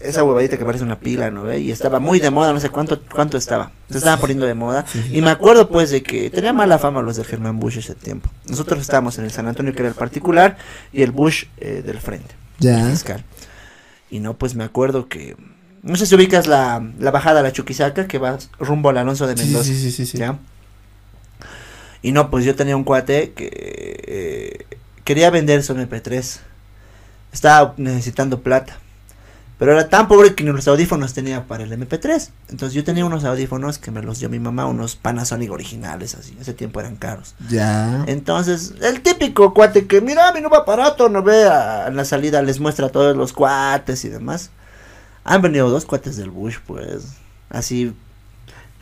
Speaker 1: esa huevadita que parece una pila, ¿no ve? Y estaba muy de moda, no sé cuánto cuánto estaba. Se estaba poniendo de moda. Y me acuerdo pues de que tenía mala fama los del Germán Bush ese tiempo. Nosotros estábamos en el San Antonio que era el particular y el Bush eh, del frente,
Speaker 2: Ya.
Speaker 1: fiscal. Y no, pues me acuerdo que no sé si ubicas la, la bajada a la Chuquisaca que va rumbo al Alonso de Mendoza.
Speaker 2: sí, sí, sí, sí.
Speaker 1: ¿ya? Y no, pues yo tenía un cuate que eh, quería vender su MP3. Estaba necesitando plata. Pero era tan pobre que ni los audífonos tenía para el MP3. Entonces yo tenía unos audífonos que me los dio mi mamá, unos Panasonic originales, así. Ese tiempo eran caros.
Speaker 2: Ya.
Speaker 1: Entonces, el típico cuate que, mira, mi nuevo aparato, no ve, a- en la salida les muestra a todos los cuates y demás. Han venido dos cuates del Bush, pues, así,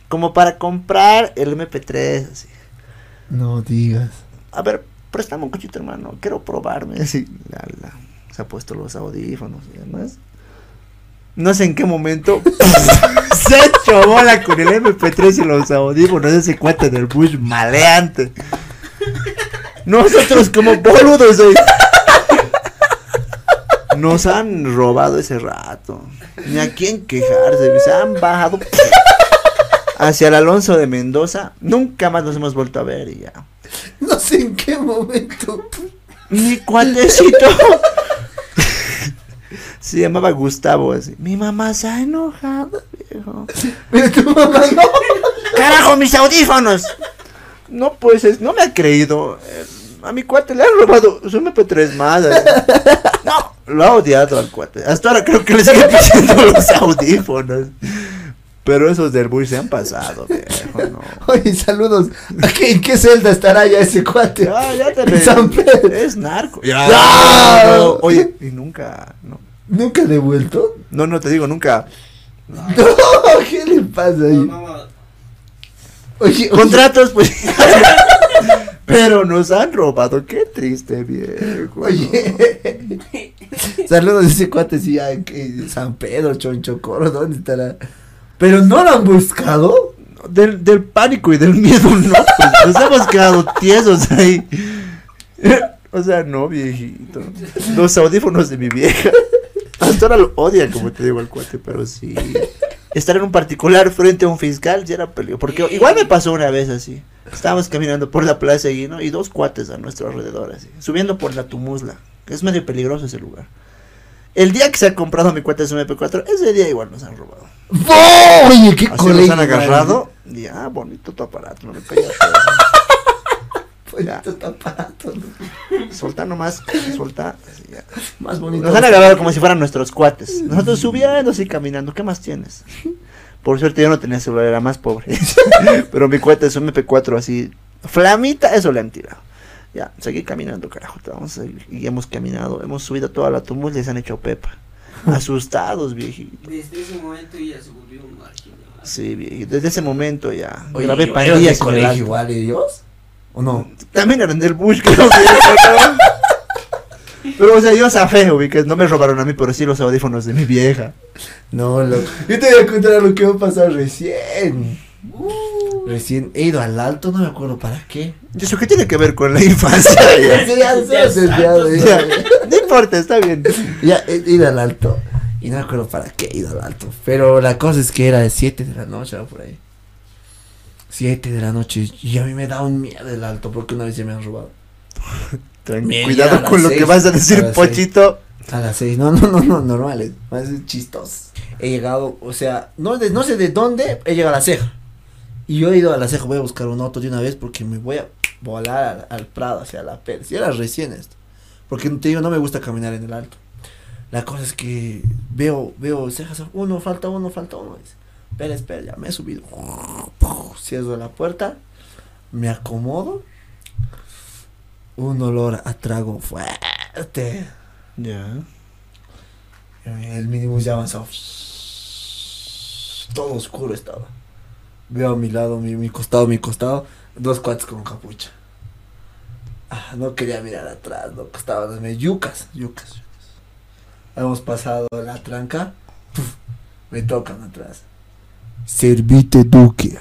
Speaker 1: como para comprar el MP3, así.
Speaker 2: No digas.
Speaker 1: A ver, préstame un cochito, hermano, quiero probarme, así. la- la, se ha puesto los audífonos y demás. No sé en qué momento se echó bola con el MP3 y los audífonos, ese cuate del Bush maleante. Nosotros como boludos ahí. Nos han robado ese rato. Ni a quién quejarse. Se han bajado hacia el Alonso de Mendoza. Nunca más nos hemos vuelto a ver y ya.
Speaker 2: No sé en qué momento.
Speaker 1: Mi cuatecito. Se llamaba Gustavo así. Mi mamá se ha enojado, viejo.
Speaker 2: Tu mamá no.
Speaker 1: ¡Carajo, mis audífonos! No, pues, es- no me ha creído. Eh, a mi cuate le han robado su MP3 más. así. No, lo ha odiado al cuate. Hasta ahora creo que le sigue pidiendo los audífonos. Pero esos del Bush se han pasado, viejo, no.
Speaker 2: Oye, saludos. ¿A qué, ¿En qué celda estará ya ese cuate?
Speaker 1: Ya, ya te. Es narco.
Speaker 2: Ya.
Speaker 1: no. Oye, y nunca, no.
Speaker 2: ¿Nunca devuelto?
Speaker 1: No, no te digo nunca.
Speaker 2: No, ¿qué le pasa ahí?
Speaker 3: no, no.
Speaker 2: Oye, oye,
Speaker 1: Contratos, pues. Pero nos han robado, qué triste, viejo.
Speaker 2: Oye, saludos a ese cuate, sí, que San Pedro, Chonchocoro, ¿dónde estará? Pero no lo han buscado.
Speaker 1: Del, del pánico y del miedo, no. Pues nos hemos quedado tiesos ahí. O sea, no, viejito. Los audífonos de mi vieja. Ahora lo odian, como te digo, el cuate, pero sí. Estar en un particular frente a un fiscal ya era peligro. Porque igual me pasó una vez así. Estábamos caminando por la plaza y, ¿no? y dos cuates a nuestro alrededor, así. Subiendo por la Tumuzla. Que es medio peligroso ese lugar. El día que se ha comprado mi cuenta de MP4, ese día igual nos han robado.
Speaker 2: ¡Oh! Oye, qué
Speaker 1: Así
Speaker 2: colegio.
Speaker 1: nos han agarrado. Y ah, bonito tu aparato, no me pegas. Ya.
Speaker 2: esto está barato, ¿no?
Speaker 1: Solta nomás, ya.
Speaker 2: Más bonito.
Speaker 1: Nos han agarrado como si fueran nuestros cuates. Nosotros subiendo así caminando. ¿Qué más tienes? Por suerte yo no tenía celular, era más pobre. Pero mi cuate es un MP4 así. Flamita, eso le han tirado. Ya, seguí caminando, carajo. Vamos a seguir. Y hemos caminado, hemos subido toda la tumulta y se han hecho pepa. Asustados, viejito.
Speaker 3: Desde ese momento ya se volvió un marginal.
Speaker 1: Sí, viejito. Desde ese momento ya.
Speaker 2: Oye,
Speaker 1: grabé
Speaker 2: ¿eran
Speaker 1: pandillas
Speaker 2: de
Speaker 1: con el
Speaker 2: colegio igual ellos? ¿O no?
Speaker 1: También eran del Bush, creo que ¿no? Pero, o sea, yo zafé, ubicas, no me robaron a mí, pero sí los audífonos de mi vieja.
Speaker 2: No, loco. Yo te voy a contar lo que me ha pasado recién. Recién he ido al alto, no me acuerdo para qué.
Speaker 1: ¿Y eso qué tiene que ver con la infancia? ya?
Speaker 2: Sí, ya,
Speaker 1: no importa, está bien.
Speaker 2: Ya, he ido al alto. Y no me acuerdo para qué he ido al alto. Pero la cosa es que era de 7 de la noche, o por ahí. 7 de la noche. Y a mí me da un miedo el alto porque una vez ya me han robado.
Speaker 1: Tranqui-
Speaker 2: Bien, ya a
Speaker 1: Cuidado con lo
Speaker 2: seis,
Speaker 1: que vas a decir, Pochito.
Speaker 2: A las 6. No, no, no, no, normales. Más chistos. He llegado, o sea, no, de, no sé de dónde he llegado a la ceja. Y yo he ido a la ceja, voy a buscar un auto de una vez porque me voy a volar al, al Prado, hacia la Pérez. Y era recién esto. Porque te digo, no me gusta caminar en el alto. La cosa es que veo, veo cejas, uno, falta uno, falta uno. Dice, espera, espera, ya me he subido. Cierro la puerta, me acomodo. Un olor a trago fuerte.
Speaker 1: Ya.
Speaker 2: El minibús ya avanzó. Todo oscuro estaba. Veo a mi lado, mi, mi costado, mi costado. Dos cuates con capucha. Ah, no quería mirar atrás, no estaban me yucas, yucas, yucas. Hemos pasado la tranca. puf, me tocan atrás. Servite Duque.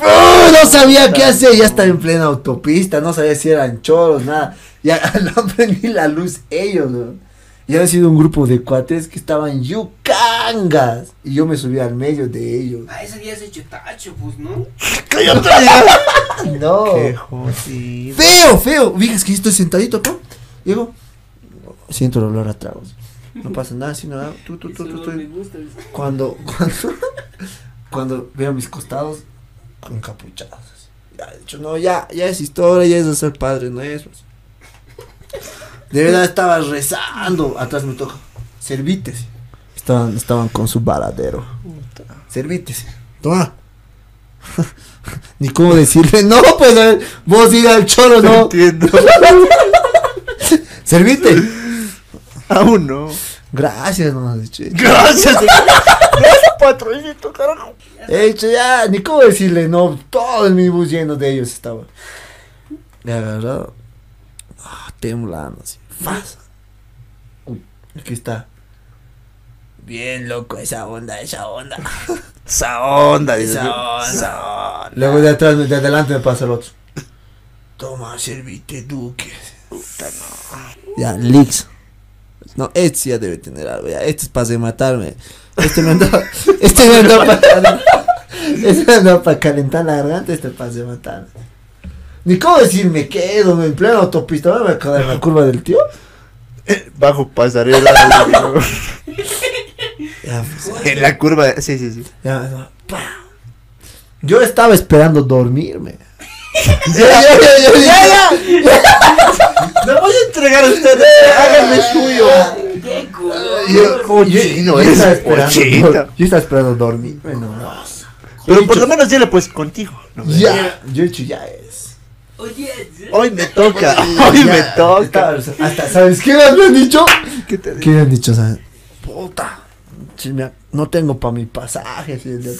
Speaker 2: ¡Oh! No sabía qué hacer, ya estaba en plena autopista, no sabía si eran choros, nada. Ya no prendí la luz ellos, ¿no? Y había sido un grupo de cuates que estaban yucangas. Y yo me subí al medio de ellos.
Speaker 3: A ese día se hecho tacho, pues, ¿no?
Speaker 1: ¡Cállate!
Speaker 2: No.
Speaker 1: ¡Qué jodido!
Speaker 2: Feo, feo. Fíjate que estoy sentadito acá. Llego. Siento el olor a tragos. No pasa nada, sino nada. Tú, tú, tú, tú. Cuando, cuando, cuando veo mis costados encapuchados. así. Ya he dicho, no, ya, ya es historia, ya es de ser padre, no es. pues. De verdad estaba rezando. Atrás me toca. Servites. Estaban, estaban con su varadero. Servites. Toma. Ni cómo decirle, no, pues a ver, vos ir al choro,
Speaker 1: No
Speaker 2: no.
Speaker 1: entiendo.
Speaker 2: Servite.
Speaker 1: Aún no.
Speaker 2: Gracias, no has dicho.
Speaker 1: Gracias. Gracias, patroncito, carajo.
Speaker 2: He dicho ya, ni cómo decirle, no, todo el minibús lleno de ellos estaba. Le he agarrado, ah, temblando así, faz. Uy, aquí está. Bien loco esa onda, esa onda.
Speaker 1: Esa onda, dice.
Speaker 2: Esa onda.
Speaker 1: Esa onda.
Speaker 2: Luego de atrás, de adelante me pasa el otro. Toma, servite duque.
Speaker 1: Puta, no.
Speaker 2: Ya, Lix. No, este sí ya debe tener algo, ya. Este es para de matarme. Este me andaba, este me andaba para calentar. Este me andaba para calentar la garganta, este es para de matarme. Ni cómo decir me quedo en plena autopista, me voy a quedar en la curva del tío.
Speaker 1: Bajo pasarela.
Speaker 2: Ya, pues,
Speaker 1: en la curva. Sí, sí, sí.
Speaker 2: ya, no, pa. Yo estaba esperando dormirme. ya, ya, ya, ya, ya, ya.
Speaker 1: Me voy a entregar a ustedes. Háganme suyo.
Speaker 3: Qué culo.
Speaker 2: yo,
Speaker 1: Cochino,
Speaker 2: yo, yo
Speaker 1: eres
Speaker 2: estaba esperando,
Speaker 1: cochino.
Speaker 2: dor- yo estaba esperando dormir. Bueno, no.
Speaker 1: Pero por lo menos dile pues contigo. ¿no?
Speaker 2: Ya, yo he dicho ya es.
Speaker 3: Oye,
Speaker 1: Hoy me toca, hoy
Speaker 2: Ya,
Speaker 1: me toca.
Speaker 2: hasta, ¿sabes qué me han dicho?
Speaker 1: ¿Qué te
Speaker 2: ¿Qué han dicho? ¿sabes? Puta, si me ha- no tengo para mi pasaje. de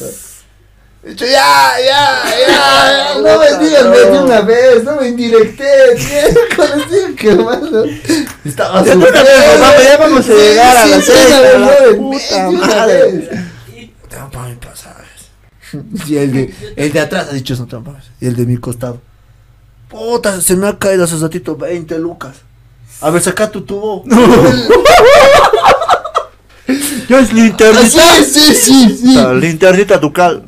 Speaker 2: dicho, ya, ya, ya, no me digas
Speaker 1: no.
Speaker 2: de una vez, no me indirectes, tío, qué malo. Estaba
Speaker 1: Ya mamá, ya vamos a llegar a las seis, a la puta madre.
Speaker 2: pasajes. Y el de, el de atrás ha dicho eso, no para Y el de mi costado. Puta, se me ha caído hace ratito 20 lucas. A ver, saca tu tubo.
Speaker 1: Ya es linternita.
Speaker 2: Ah, sí, sí, sí, sí.
Speaker 1: Linternita ducal.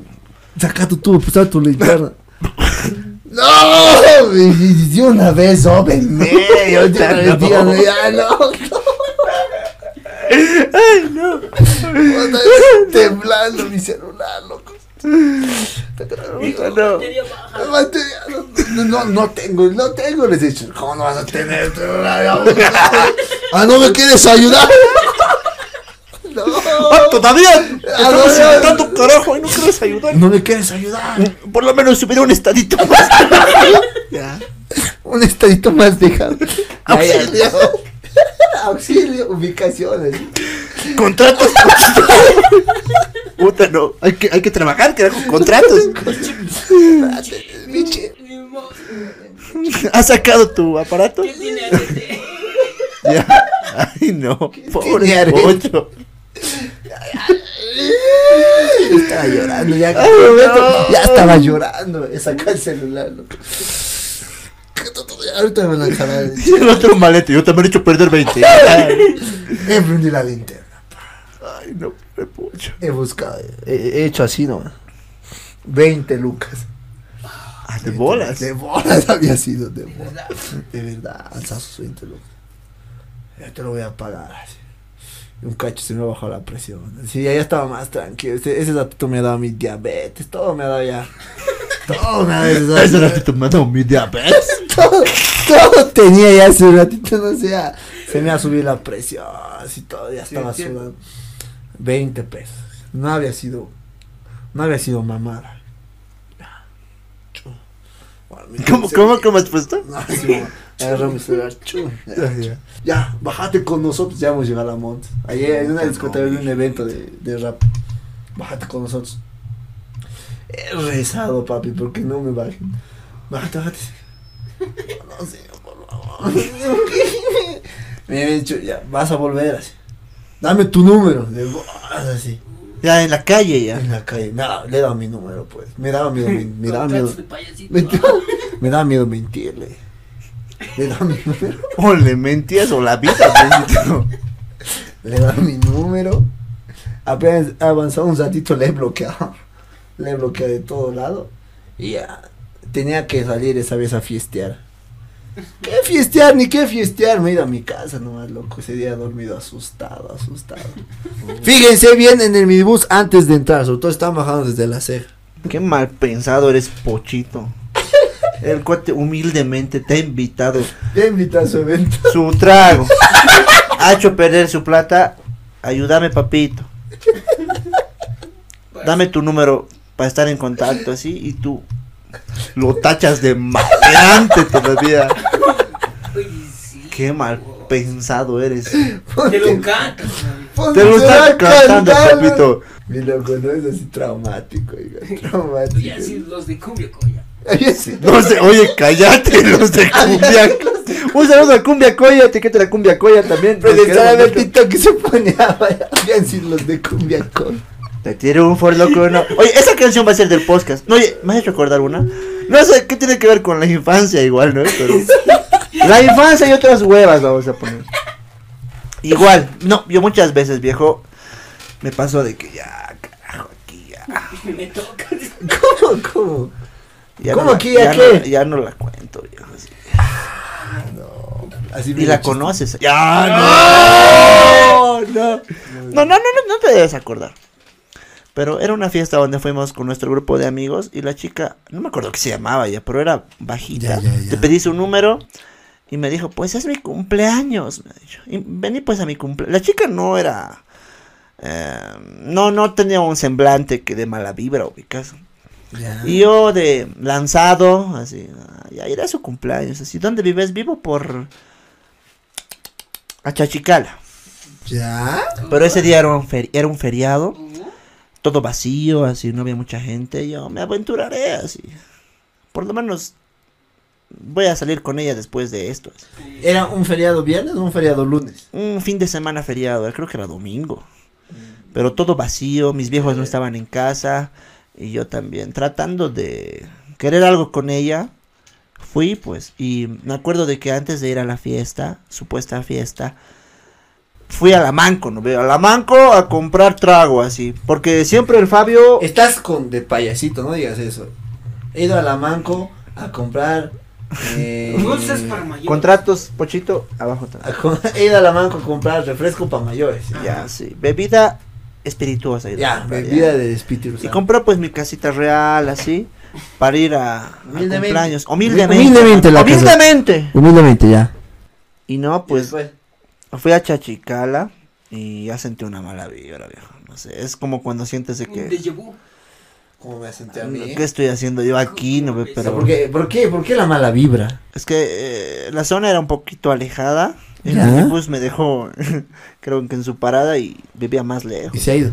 Speaker 2: Saca tu tubo, pues tu linterna. No, y- y- una vez, óvenme. Yo ya
Speaker 1: No.
Speaker 2: no, ya no.
Speaker 1: Ay, no.
Speaker 2: Temblando mi celular, loco.
Speaker 1: Hijo, no.
Speaker 2: No, no, no tengo, no tengo. Les he dicho, ¿cómo no vas a tener? Ah, ¿no me quieres ayudar? No.
Speaker 1: Ah, todavía estamos carajo y no quieres ayudar.
Speaker 2: ¿No me quieres ayudar?
Speaker 1: Por lo menos subir un estadito más. ya.
Speaker 2: Un estadito más dejado.
Speaker 1: Auxilio.
Speaker 2: Auxilio, ubicaciones.
Speaker 1: Contratos. Puta, no. Hay que, hay que trabajar, carajo. Contratos. ¿Has sacado tu aparato?
Speaker 3: ¿Qué tiene arete?
Speaker 1: Ya. Ay, no. Pobre? Pocho.
Speaker 2: Estaba llorando ya.
Speaker 1: Ay, no.
Speaker 2: Ya estaba llorando. He sacado el celular, loco. Ahorita me van a jalar.
Speaker 1: Y el otro malete. Yo también he hecho perder 20. Ay,
Speaker 2: He prendido la linterna.
Speaker 1: Ay, no. pobre Pocho.
Speaker 2: He buscado. He, he hecho así nomás. 20 lucas.
Speaker 1: Ah, de bolas.
Speaker 2: De bolas había sido, de bolas. De verdad, alzazos 20 lucas. Ya te lo voy a pagar. así. Un cacho se me bajó la presión. Sí, ya estaba más tranquilo. Ese, ese ratito me ha dado mi diabetes. Todo me ha dado ya. Todo me ha dado.
Speaker 1: Ese ratito me ha dado mi diabetes.
Speaker 2: todo, todo tenía ya ese ratito, no sé, ya se me ha subido la presión, así todo, ya estaba
Speaker 1: entiendo.
Speaker 2: sudando. 20 pesos. No había sido, no había sido mamada. Ya. Bueno,
Speaker 1: ¿Cómo, cómo, cómo has puesto?
Speaker 2: No, sí, mi celular, chu. Ya, ya. Ya, bájate con nosotros, ya hemos llegado a la monte. Ayer en una discoteca de un evento de, de rap. Bájate con nosotros. He rezado, papi, porque no me bajen. Bájate, bájate. No sé, por favor. Me había dicho, ya, vas a volver así. Dame tu número. De así.
Speaker 1: Ya en la calle ya.
Speaker 2: En la calle. No, le he dado mi número, pues. Me daba miedo, men- me daba miedo. Me, me daba miedo mentirle. Le daba mi número.
Speaker 1: O le mentías o la vida.
Speaker 2: Le daba mi número. Apenas avanzado un ratito le he bloqueado. Le he bloqueado de todo lado. Y ya. Tenía que salir esa vez a fiestear. ¿Qué fiestear? Ni qué fiestear. Me he ido a mi casa nomás, loco. Ese día he dormido asustado, asustado. Fíjense bien en el minibús antes de entrar. Sobre todo estaban bajando desde la ceja.
Speaker 1: Qué mal pensado eres, Pochito. El cuate humildemente te ha invitado
Speaker 2: Ya invita a su evento.
Speaker 1: su trago. Ha hecho perder su plata. Ayúdame, papito. Dame tu número para estar en contacto así y tú lo tachas de maleante todavía. Qué mal pensado eres.
Speaker 3: Te lo cantas.
Speaker 1: Te lo estás cantando, papito.
Speaker 2: Mi loco, no es así traumático, oiga, traumático.
Speaker 3: Y así los de cumbia coya.
Speaker 1: No sé, oye, cállate los de cumbia. Un saludo a cumbia coya, etiqueta la cumbia coya también.
Speaker 2: TikTok que se ponía, vaya, habían sido los de cumbia con.
Speaker 1: Te tiro un for loco, no. Oye, esa canción va a ser del podcast. No, oye, ¿me has hecho recordar una? No sé qué tiene que ver con la infancia igual, ¿no? Pero la infancia y otras huevas vamos a poner. Igual, no, yo muchas veces, viejo, me pasó de que ya, carajo, aquí ya.
Speaker 3: Me toca.
Speaker 2: ¿Cómo, cómo?
Speaker 1: Ya
Speaker 2: ¿Cómo
Speaker 1: no
Speaker 2: aquí, ya qué?
Speaker 1: No, ya no la cuento, viejo. así.
Speaker 2: Así
Speaker 1: Y la
Speaker 2: chiste.
Speaker 1: conoces. Ya, no, no. No, no, no, no, no te debes acordar. Pero era una fiesta donde fuimos con nuestro grupo de amigos y la chica, no me acuerdo qué se llamaba ya, pero era bajita.
Speaker 2: Ya, ya, ya.
Speaker 1: Te pedí su número Y me dijo, pues es mi cumpleaños. Me. Y vení pues a mi cumpleaños. La chica no era... eh, no, no tenía un semblante que de mala vibra, ubicas. Y yo de lanzado, así, ya iré a su cumpleaños, así, ¿dónde vives? Vivo por Achachicala.
Speaker 2: Ya.
Speaker 1: Pero ese día era un, feri- era un feriado, todo vacío, así, no había mucha gente, yo me aventuraré, así. Por lo menos voy a salir con ella después de esto. así.
Speaker 2: ¿Era un feriado viernes o un feriado lunes?
Speaker 1: Un fin de semana feriado, creo que era domingo. Pero todo vacío, mis viejos no estaban en casa y yo también tratando de querer algo con ella. Fui pues y me acuerdo de que antes de ir a la fiesta, supuesta fiesta, fui a la Manco, ¿no veo? A la Manco a comprar trago así, porque siempre el Fabio
Speaker 2: Estás con de payasito, no digas eso. He ido a la Manco a comprar. eh,
Speaker 3: Dulces para mayores.
Speaker 1: contratos pochito abajo también.
Speaker 2: he ido a la Manco a comprar refresco para mayores.
Speaker 1: Ya, sí, bebida espirituosa. a
Speaker 2: Ya,
Speaker 1: comprar,
Speaker 2: bebida de espíritu.
Speaker 1: Y compró pues mi casita real, así, para ir a, a
Speaker 2: Humildemente.
Speaker 1: cumpleaños. Humildemente.
Speaker 4: Humildemente la casa.
Speaker 1: Humildemente.
Speaker 4: Humildemente ya.
Speaker 1: Y no, pues fui a Chachicala y ya sentí una mala vibra, viejo. No sé, es como cuando sientes de
Speaker 3: Un
Speaker 1: que...
Speaker 2: ¿Cómo me senté a mí?
Speaker 1: ¿Qué estoy haciendo yo aquí? No,
Speaker 2: Pero, ¿por, qué, ¿Por qué? ¿Por qué la mala vibra?
Speaker 1: es que eh, la zona era un poquito alejada. El minibús me dejó, creo que en su parada y vivía más lejos.
Speaker 2: Y se ha ido.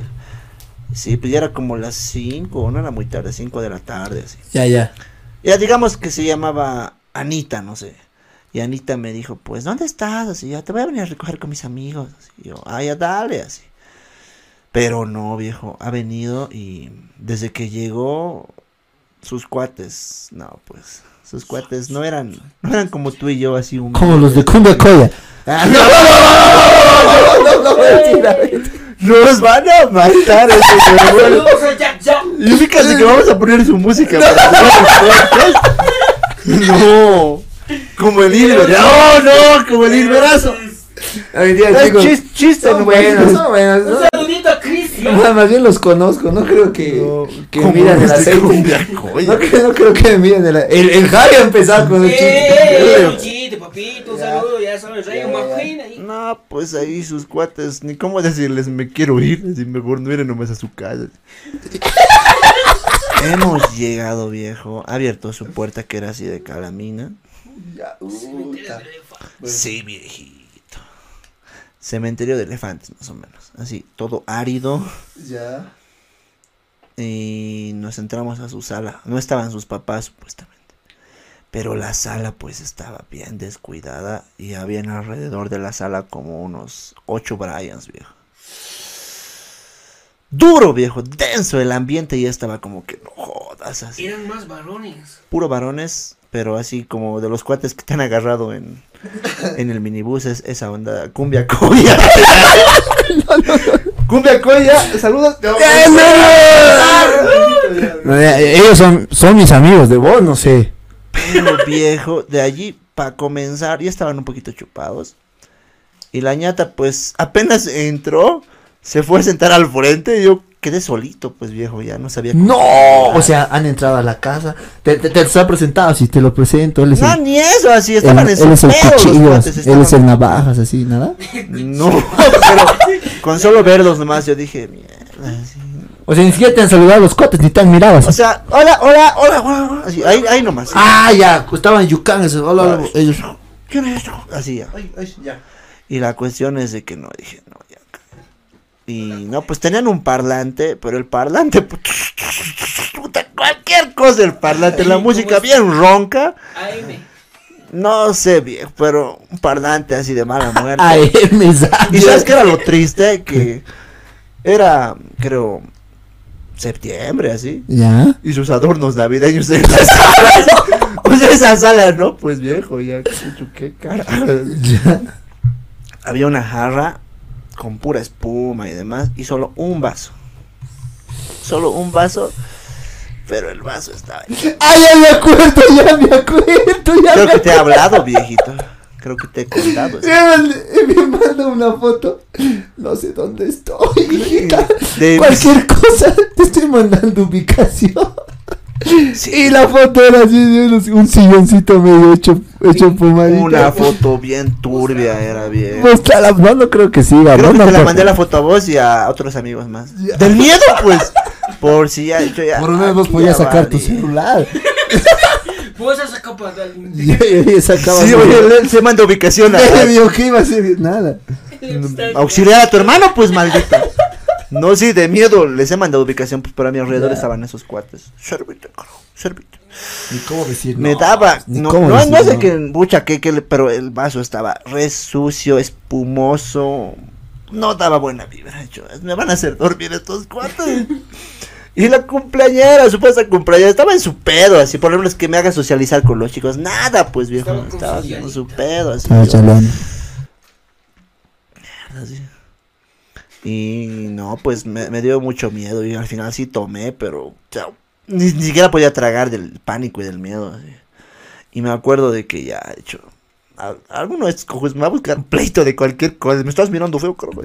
Speaker 1: Sí, pues ya era como las 5, no era muy tarde, 5 de la tarde, así.
Speaker 2: Ya, ya.
Speaker 1: Ya digamos que se llamaba Anita, no sé. Y Anita me dijo, pues, ¿dónde estás? Así, ya te voy a venir a recoger con mis amigos. Así, yo, ah, ya dale, así. Pero no, viejo, ha venido y desde que llegó, sus cuates, no, pues, sus cuates no eran, no eran como tú y yo, así un...
Speaker 4: Como los de Cumbia Coya.
Speaker 1: Nos van a matar esos huevos.
Speaker 3: Saludos a Jack Jack.
Speaker 1: Y fíjate que vamos a poner su música. para No, como el Hilber. No, no, como el Hilberazo.
Speaker 2: Hoy día
Speaker 1: Es
Speaker 2: chicos,
Speaker 1: chis- chiste,
Speaker 2: son
Speaker 1: no
Speaker 2: buenos, son buenos.
Speaker 3: Un
Speaker 2: ¿no?
Speaker 3: saludito a Cristian.
Speaker 2: No, más bien los conozco, no creo que,
Speaker 1: No,
Speaker 2: que
Speaker 1: ¿cómo
Speaker 2: miran el
Speaker 1: este
Speaker 2: aceite. No, creo- no creo que me miren el El, el Javi ha empezado con el
Speaker 3: Eh,
Speaker 2: chiste.
Speaker 3: un chiste, papito, un saludo, ya sabes, Rayo McQueen ahí.
Speaker 1: No, pues ahí sus cuates, ni cómo decirles, me quiero ir, así mejor no ir nomás a su casa. Hemos llegado, viejo, ha abierto su puerta que era así de calamina.
Speaker 2: Ya, puta.
Speaker 1: Sí, viejito. Cementerio de elefantes, más o menos. Así, todo árido.
Speaker 2: Ya.
Speaker 1: Y nos entramos a su sala. No estaban sus papás, supuestamente. Pero la sala, pues, estaba bien descuidada. Y habían alrededor de la sala como unos ocho Bryans, viejo. Duro, viejo, denso el ambiente. Y ya estaba como que no jodas, así.
Speaker 3: Eran más varones.
Speaker 1: Puro varones, pero así como de los cuates que te han agarrado en, en el minibús. Es esa onda, cumbia coya. Cumbia coya, saludos.
Speaker 4: No, Ellos son, son mis amigos, de vos no sé.
Speaker 1: Pero viejo, de allí para comenzar, ya estaban un poquito chupados. Y la ñata, pues, apenas entró, se fue a sentar al frente y yo quedé solito, pues viejo, ya no sabía
Speaker 4: No, o sea, han entrado a la casa. Te, te, te está presentado, si te lo presento. Él es
Speaker 1: No,
Speaker 4: el,
Speaker 1: ni eso, así estaban en
Speaker 4: él es el cuchillo, él es el navajas, así, nada.
Speaker 1: No, pero con solo verlos nomás yo dije, mierda, así.
Speaker 4: O sea, ni siquiera te han saludado los cuates, ni te han mirado. así.
Speaker 1: O sea, hola, hola, hola, hola, hola, así, ahí, ahí nomás.
Speaker 4: ah, ya, estaban en Yucán, eso, hola, hola, ellos.
Speaker 1: ¿Quién es esto? Así ya.
Speaker 2: Ay, ay, ya.
Speaker 1: Y la cuestión es de que no, dije, no. Y no, pues tenían un parlante, pero el parlante, puta, cualquier cosa el parlante, la música
Speaker 3: ¿cómo
Speaker 1: bien ronca,
Speaker 3: AM.
Speaker 1: no sé bien, pero un parlante así de mala muerte.
Speaker 4: Ay, me
Speaker 1: y sabes qué era lo triste, que era, creo, septiembre así,
Speaker 4: Ya.
Speaker 1: y sus adornos navideños en la sala. o sea, esa sala, ¿no? Pues viejo, ya, chucho, qué cara.
Speaker 4: Ya.
Speaker 1: había una jarra con pura espuma y demás y solo un vaso. Solo un vaso, pero el vaso estaba...
Speaker 4: Ay, ya me acuerdo, ya me acuerdo, ya
Speaker 1: Creo
Speaker 4: me
Speaker 1: que te he hablado, viejito. Creo que te he contado.
Speaker 4: Y me manda una foto. No sé dónde estoy. Cualquier cosa, te estoy mandando ubicación.
Speaker 5: Y la foto era así un silloncito medio hecho, hecho pomadita.
Speaker 1: Una foto bien turbia era bien.
Speaker 5: Mostrala, no, no creo que siga.
Speaker 1: Creo que
Speaker 5: no,
Speaker 1: te la mandé la foto a vos y a otros amigos más. Del miedo, pues. Por si ya. yo ya
Speaker 5: Por lo menos vos podías
Speaker 1: ya
Speaker 5: sacar tu celular.
Speaker 3: Vos has sacado para
Speaker 5: Ya, ya, ya sacaba.
Speaker 1: Sí, oye, él se manda ubicación a,
Speaker 5: que iba a ser nada.
Speaker 1: auxiliar a tu hermano, pues maldita. No, sí, de miedo les he mandado ubicación, pues pero a mi alrededor estaban esos cuates. Servite, carajo, servite.
Speaker 5: Ni cómo decir
Speaker 1: Me
Speaker 5: no,
Speaker 1: daba, no,
Speaker 5: cómo
Speaker 1: no,
Speaker 5: decir
Speaker 1: no sé
Speaker 5: no.
Speaker 1: qué, bucha, qué, qué le- pero el vaso estaba re sucio, espumoso, no daba buena vibra, yo, me van a hacer dormir estos cuates. Y la cumpleañera, supuesta cumpleañera, estaba en su pedo, así, por ejemplo, es que me haga socializar con los chicos, nada, pues viejo,
Speaker 3: Estaba
Speaker 1: estaba haciendo su pedo, así.
Speaker 5: Estaba
Speaker 1: yo,
Speaker 5: chalando.
Speaker 1: así. Y no, pues me, me dio mucho miedo y al final sí tomé, pero o sea, ni, ni siquiera podía tragar del pánico y del miedo. así. Y me acuerdo de que ya he hecho... a- Alguno de estos me va a buscar un pleito de cualquier cosa. Me estás mirando feo, carajo.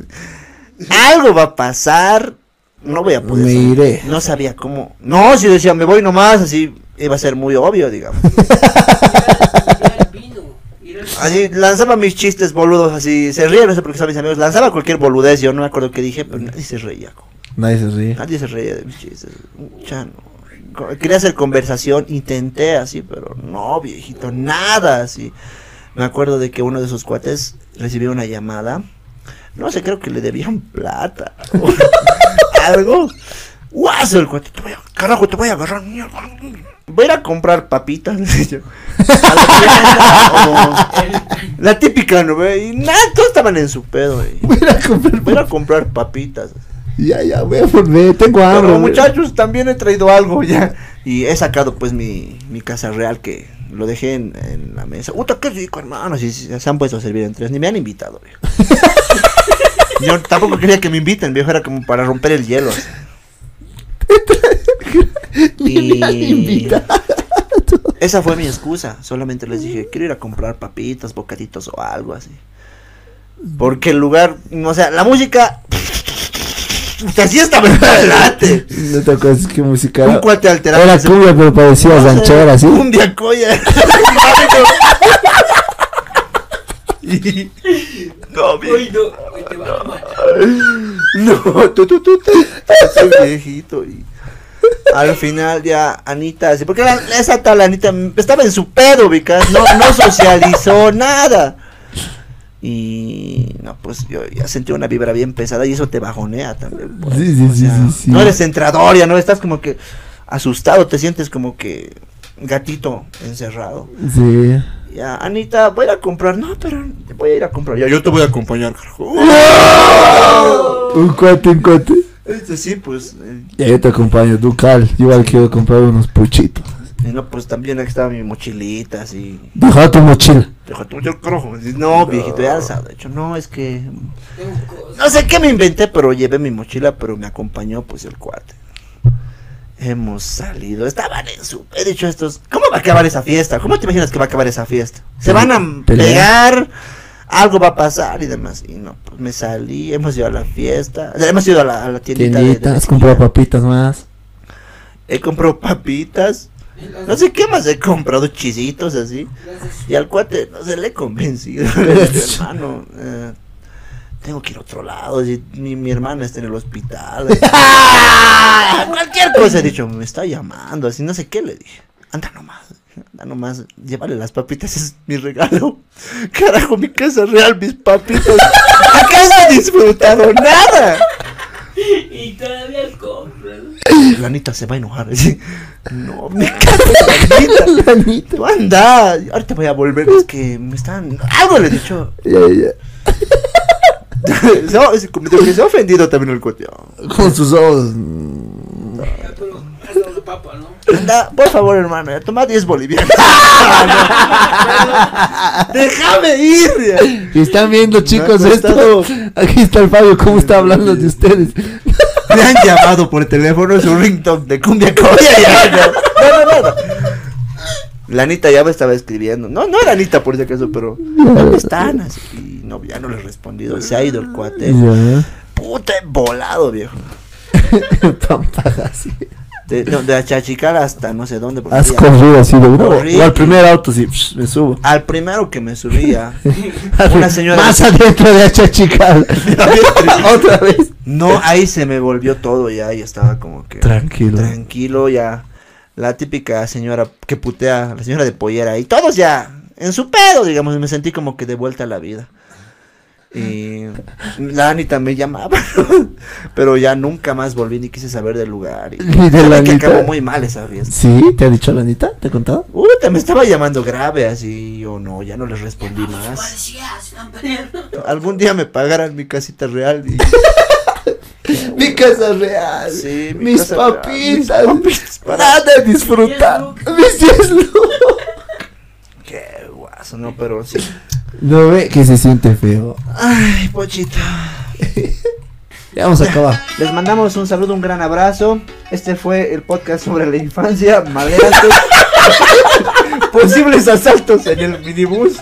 Speaker 1: Algo va a pasar. No voy a poder.
Speaker 5: Me iré.
Speaker 1: No sabía cómo. No, si decía me voy nomás, así iba a ser muy obvio, digamos. Así lanzaba mis chistes boludos, así se ríen, no sé por qué son mis amigos. Lanzaba cualquier boludez, yo no me acuerdo qué dije, pero nadie se reía. co.
Speaker 5: Nadie se ríe.
Speaker 1: Nadie se reía de mis chistes. Ya no. Co- Quería hacer conversación, intenté así, pero no, viejito, nada así. Me acuerdo de que uno de esos cuates recibió una llamada. No sé, creo que le debían plata. o algo. Guaso el cuate, te voy a, carajo, te voy a agarrar. mierda. Voy a ir a comprar papitas. yo. A la tienda, o- la típica, ¿no? Y nada, todos estaban en su pedo. y
Speaker 5: Voy a ir a comprar.
Speaker 1: Voy a comprar papitas.
Speaker 5: Ya, ya, voy a volver. Tengo hambre.
Speaker 1: Pero muchachos, también he traído algo ya. Y he sacado pues mi, mi casa real que lo dejé en, en la mesa. Puta, qué rico, hermano. Si, si se han puesto a servir en tres, ni me han invitado, viejo. Yo tampoco quería que me inviten, viejo, era como para romper el hielo. Esa fue mi excusa. Solamente les dije, quiero ir a comprar papitas, bocaditos o algo así. Porque el lugar, o sea, la música. Así estaba en adelante.
Speaker 5: No te acuerdas qué música
Speaker 1: Un
Speaker 5: era.
Speaker 1: cuate alterado.
Speaker 5: Era
Speaker 1: se-
Speaker 5: cumbia, pero parecía ranchera, ¿sí?
Speaker 1: Un. Y- no,
Speaker 3: Uy,
Speaker 1: bien.
Speaker 3: no, uy, te van a matar.
Speaker 1: No, tú, tú, tú, tú. Soy viejito y al final ya Anita, así, porque la- esa tal Anita estaba en su pedo, ubicas, no, no socializó nada. Y no, pues yo ya sentí una vibra bien pesada y eso te bajonea también. pues.
Speaker 5: Sí, sí,
Speaker 1: O
Speaker 5: sí,
Speaker 1: sea,
Speaker 5: sí, sí.
Speaker 1: No eres entrador, ya no estás como que asustado, te sientes como que gatito encerrado.
Speaker 5: Sí.
Speaker 1: Ya, Anita, voy a ir a comprar. No, pero voy a ir a comprar. Ya, yo te voy a acompañar, carajo.
Speaker 5: Un cuate, un cuate.
Speaker 1: Este sí, pues. eh,
Speaker 5: Ya yo te acompaño, Ducal. Yo igual quiero comprar unos puchitos.
Speaker 1: y no, pues también aquí estaba mi mochilita, así.
Speaker 5: Deja tu mochila.
Speaker 1: Deja tu mochila, carajo. Y No, viejito, ya alzado. De hecho, no, es que. No sé qué me inventé, pero llevé mi mochila, pero me acompañó, pues, el cuate. Hemos salido, estaban en su. He dicho estos. ¿Cómo va a acabar esa fiesta? ¿Cómo te imaginas que va a acabar esa fiesta? Se van a
Speaker 5: Pelea.
Speaker 1: pegar, algo va a pasar y demás. Y no, pues me salí, hemos ido a la fiesta, hemos ido a la, a la tiendita. de- de
Speaker 5: comprado papitas más.
Speaker 1: He comprado papitas, no sé qué más he comprado, chisitos así. Y al cuate, no se le he convencido. Hermano, eh, tengo que ir a otro lado. Si mi, mi hermana está en el hospital. Cualquier cosa he dicho, me está llamando. Así, no sé qué le dije. Anda nomás, anda nomás, llévale las papitas, es mi regalo. Carajo, mi casa real, mis papitas. Acá no he disfrutado nada.
Speaker 3: Y todavía compras.
Speaker 1: La Anita se va a enojar. así. No, me cago en la Anita. Tú anda, ahorita voy a volver. Es que me están. Algo le he dicho.
Speaker 5: Ya, ya.
Speaker 1: se, ha- es como de que se ha ofendido también el cuate.
Speaker 5: Con sus ojos.
Speaker 3: Ya, pero la papa, ¿no?
Speaker 1: Anda, por favor, hermano, toma 10 bolivianos. Déjame ir.
Speaker 5: Y están viendo, chicos, esto. Aquí está el Fabio, cómo está hablando de ustedes.
Speaker 1: Me han llamado por teléfono, es un ringtone de cumbia. Ya, no, no, no, no. La Anita ya me estaba escribiendo. No, no era Anita por si acaso, pero. ¿Dónde están? Así, y no, ya no le he respondido. Se ha ido el cuate. Puta, volado, viejo. De, no, de Achachical hasta no sé dónde.
Speaker 5: Has
Speaker 1: ya-
Speaker 5: corrido así de uno. O al primer auto, sí, psh, me subo.
Speaker 1: Al primero que me subía, una señora.
Speaker 5: Más adentro de Achachical. Otra vez.
Speaker 1: No, ahí se me volvió todo ya, y estaba como que
Speaker 5: Tranquilo.
Speaker 1: tranquilo ya. La típica señora que putea, la señora de pollera, y todos ya en su pedo, digamos, y me sentí como que de vuelta a la vida. Y la Anita me llamaba, pero ya nunca más volví ni quise saber del lugar. Y
Speaker 5: Ni de la
Speaker 1: que acabó muy mal esa fiesta.
Speaker 5: ¿Sí? ¿Te ha dicho la Anita? ¿Te he contado?
Speaker 1: Puta, me estaba llamando grave así, yo no, ya no les respondí más. Algún día me pagaran mi casita real y
Speaker 5: Mi casa real.
Speaker 1: Sí, mi
Speaker 5: mis
Speaker 1: casa real,
Speaker 5: papitas.
Speaker 1: mis papitas para-
Speaker 5: Nada de disfrutar. Mis diez lucas.
Speaker 1: qué guaso, no, pero sí.
Speaker 5: No ve que se siente feo.
Speaker 1: Ay, pochito.
Speaker 5: Ya vamos a acabar.
Speaker 1: Les mandamos un saludo, un gran abrazo. Este fue el podcast sobre la infancia, maleantes, posibles asaltos en el minibús,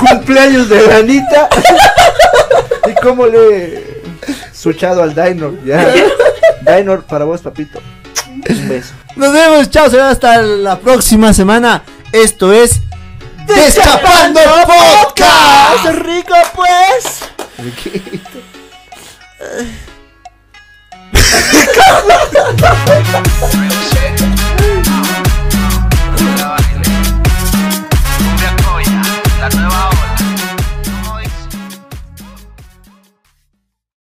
Speaker 1: cumpleaños de Ranita y cómo le he suchado al Dinor. Ya. Dinor, para vos, papito. Un beso.
Speaker 2: Nos vemos, chao, será hasta la próxima semana. Esto es Destapando Podcast.
Speaker 1: rico, pues!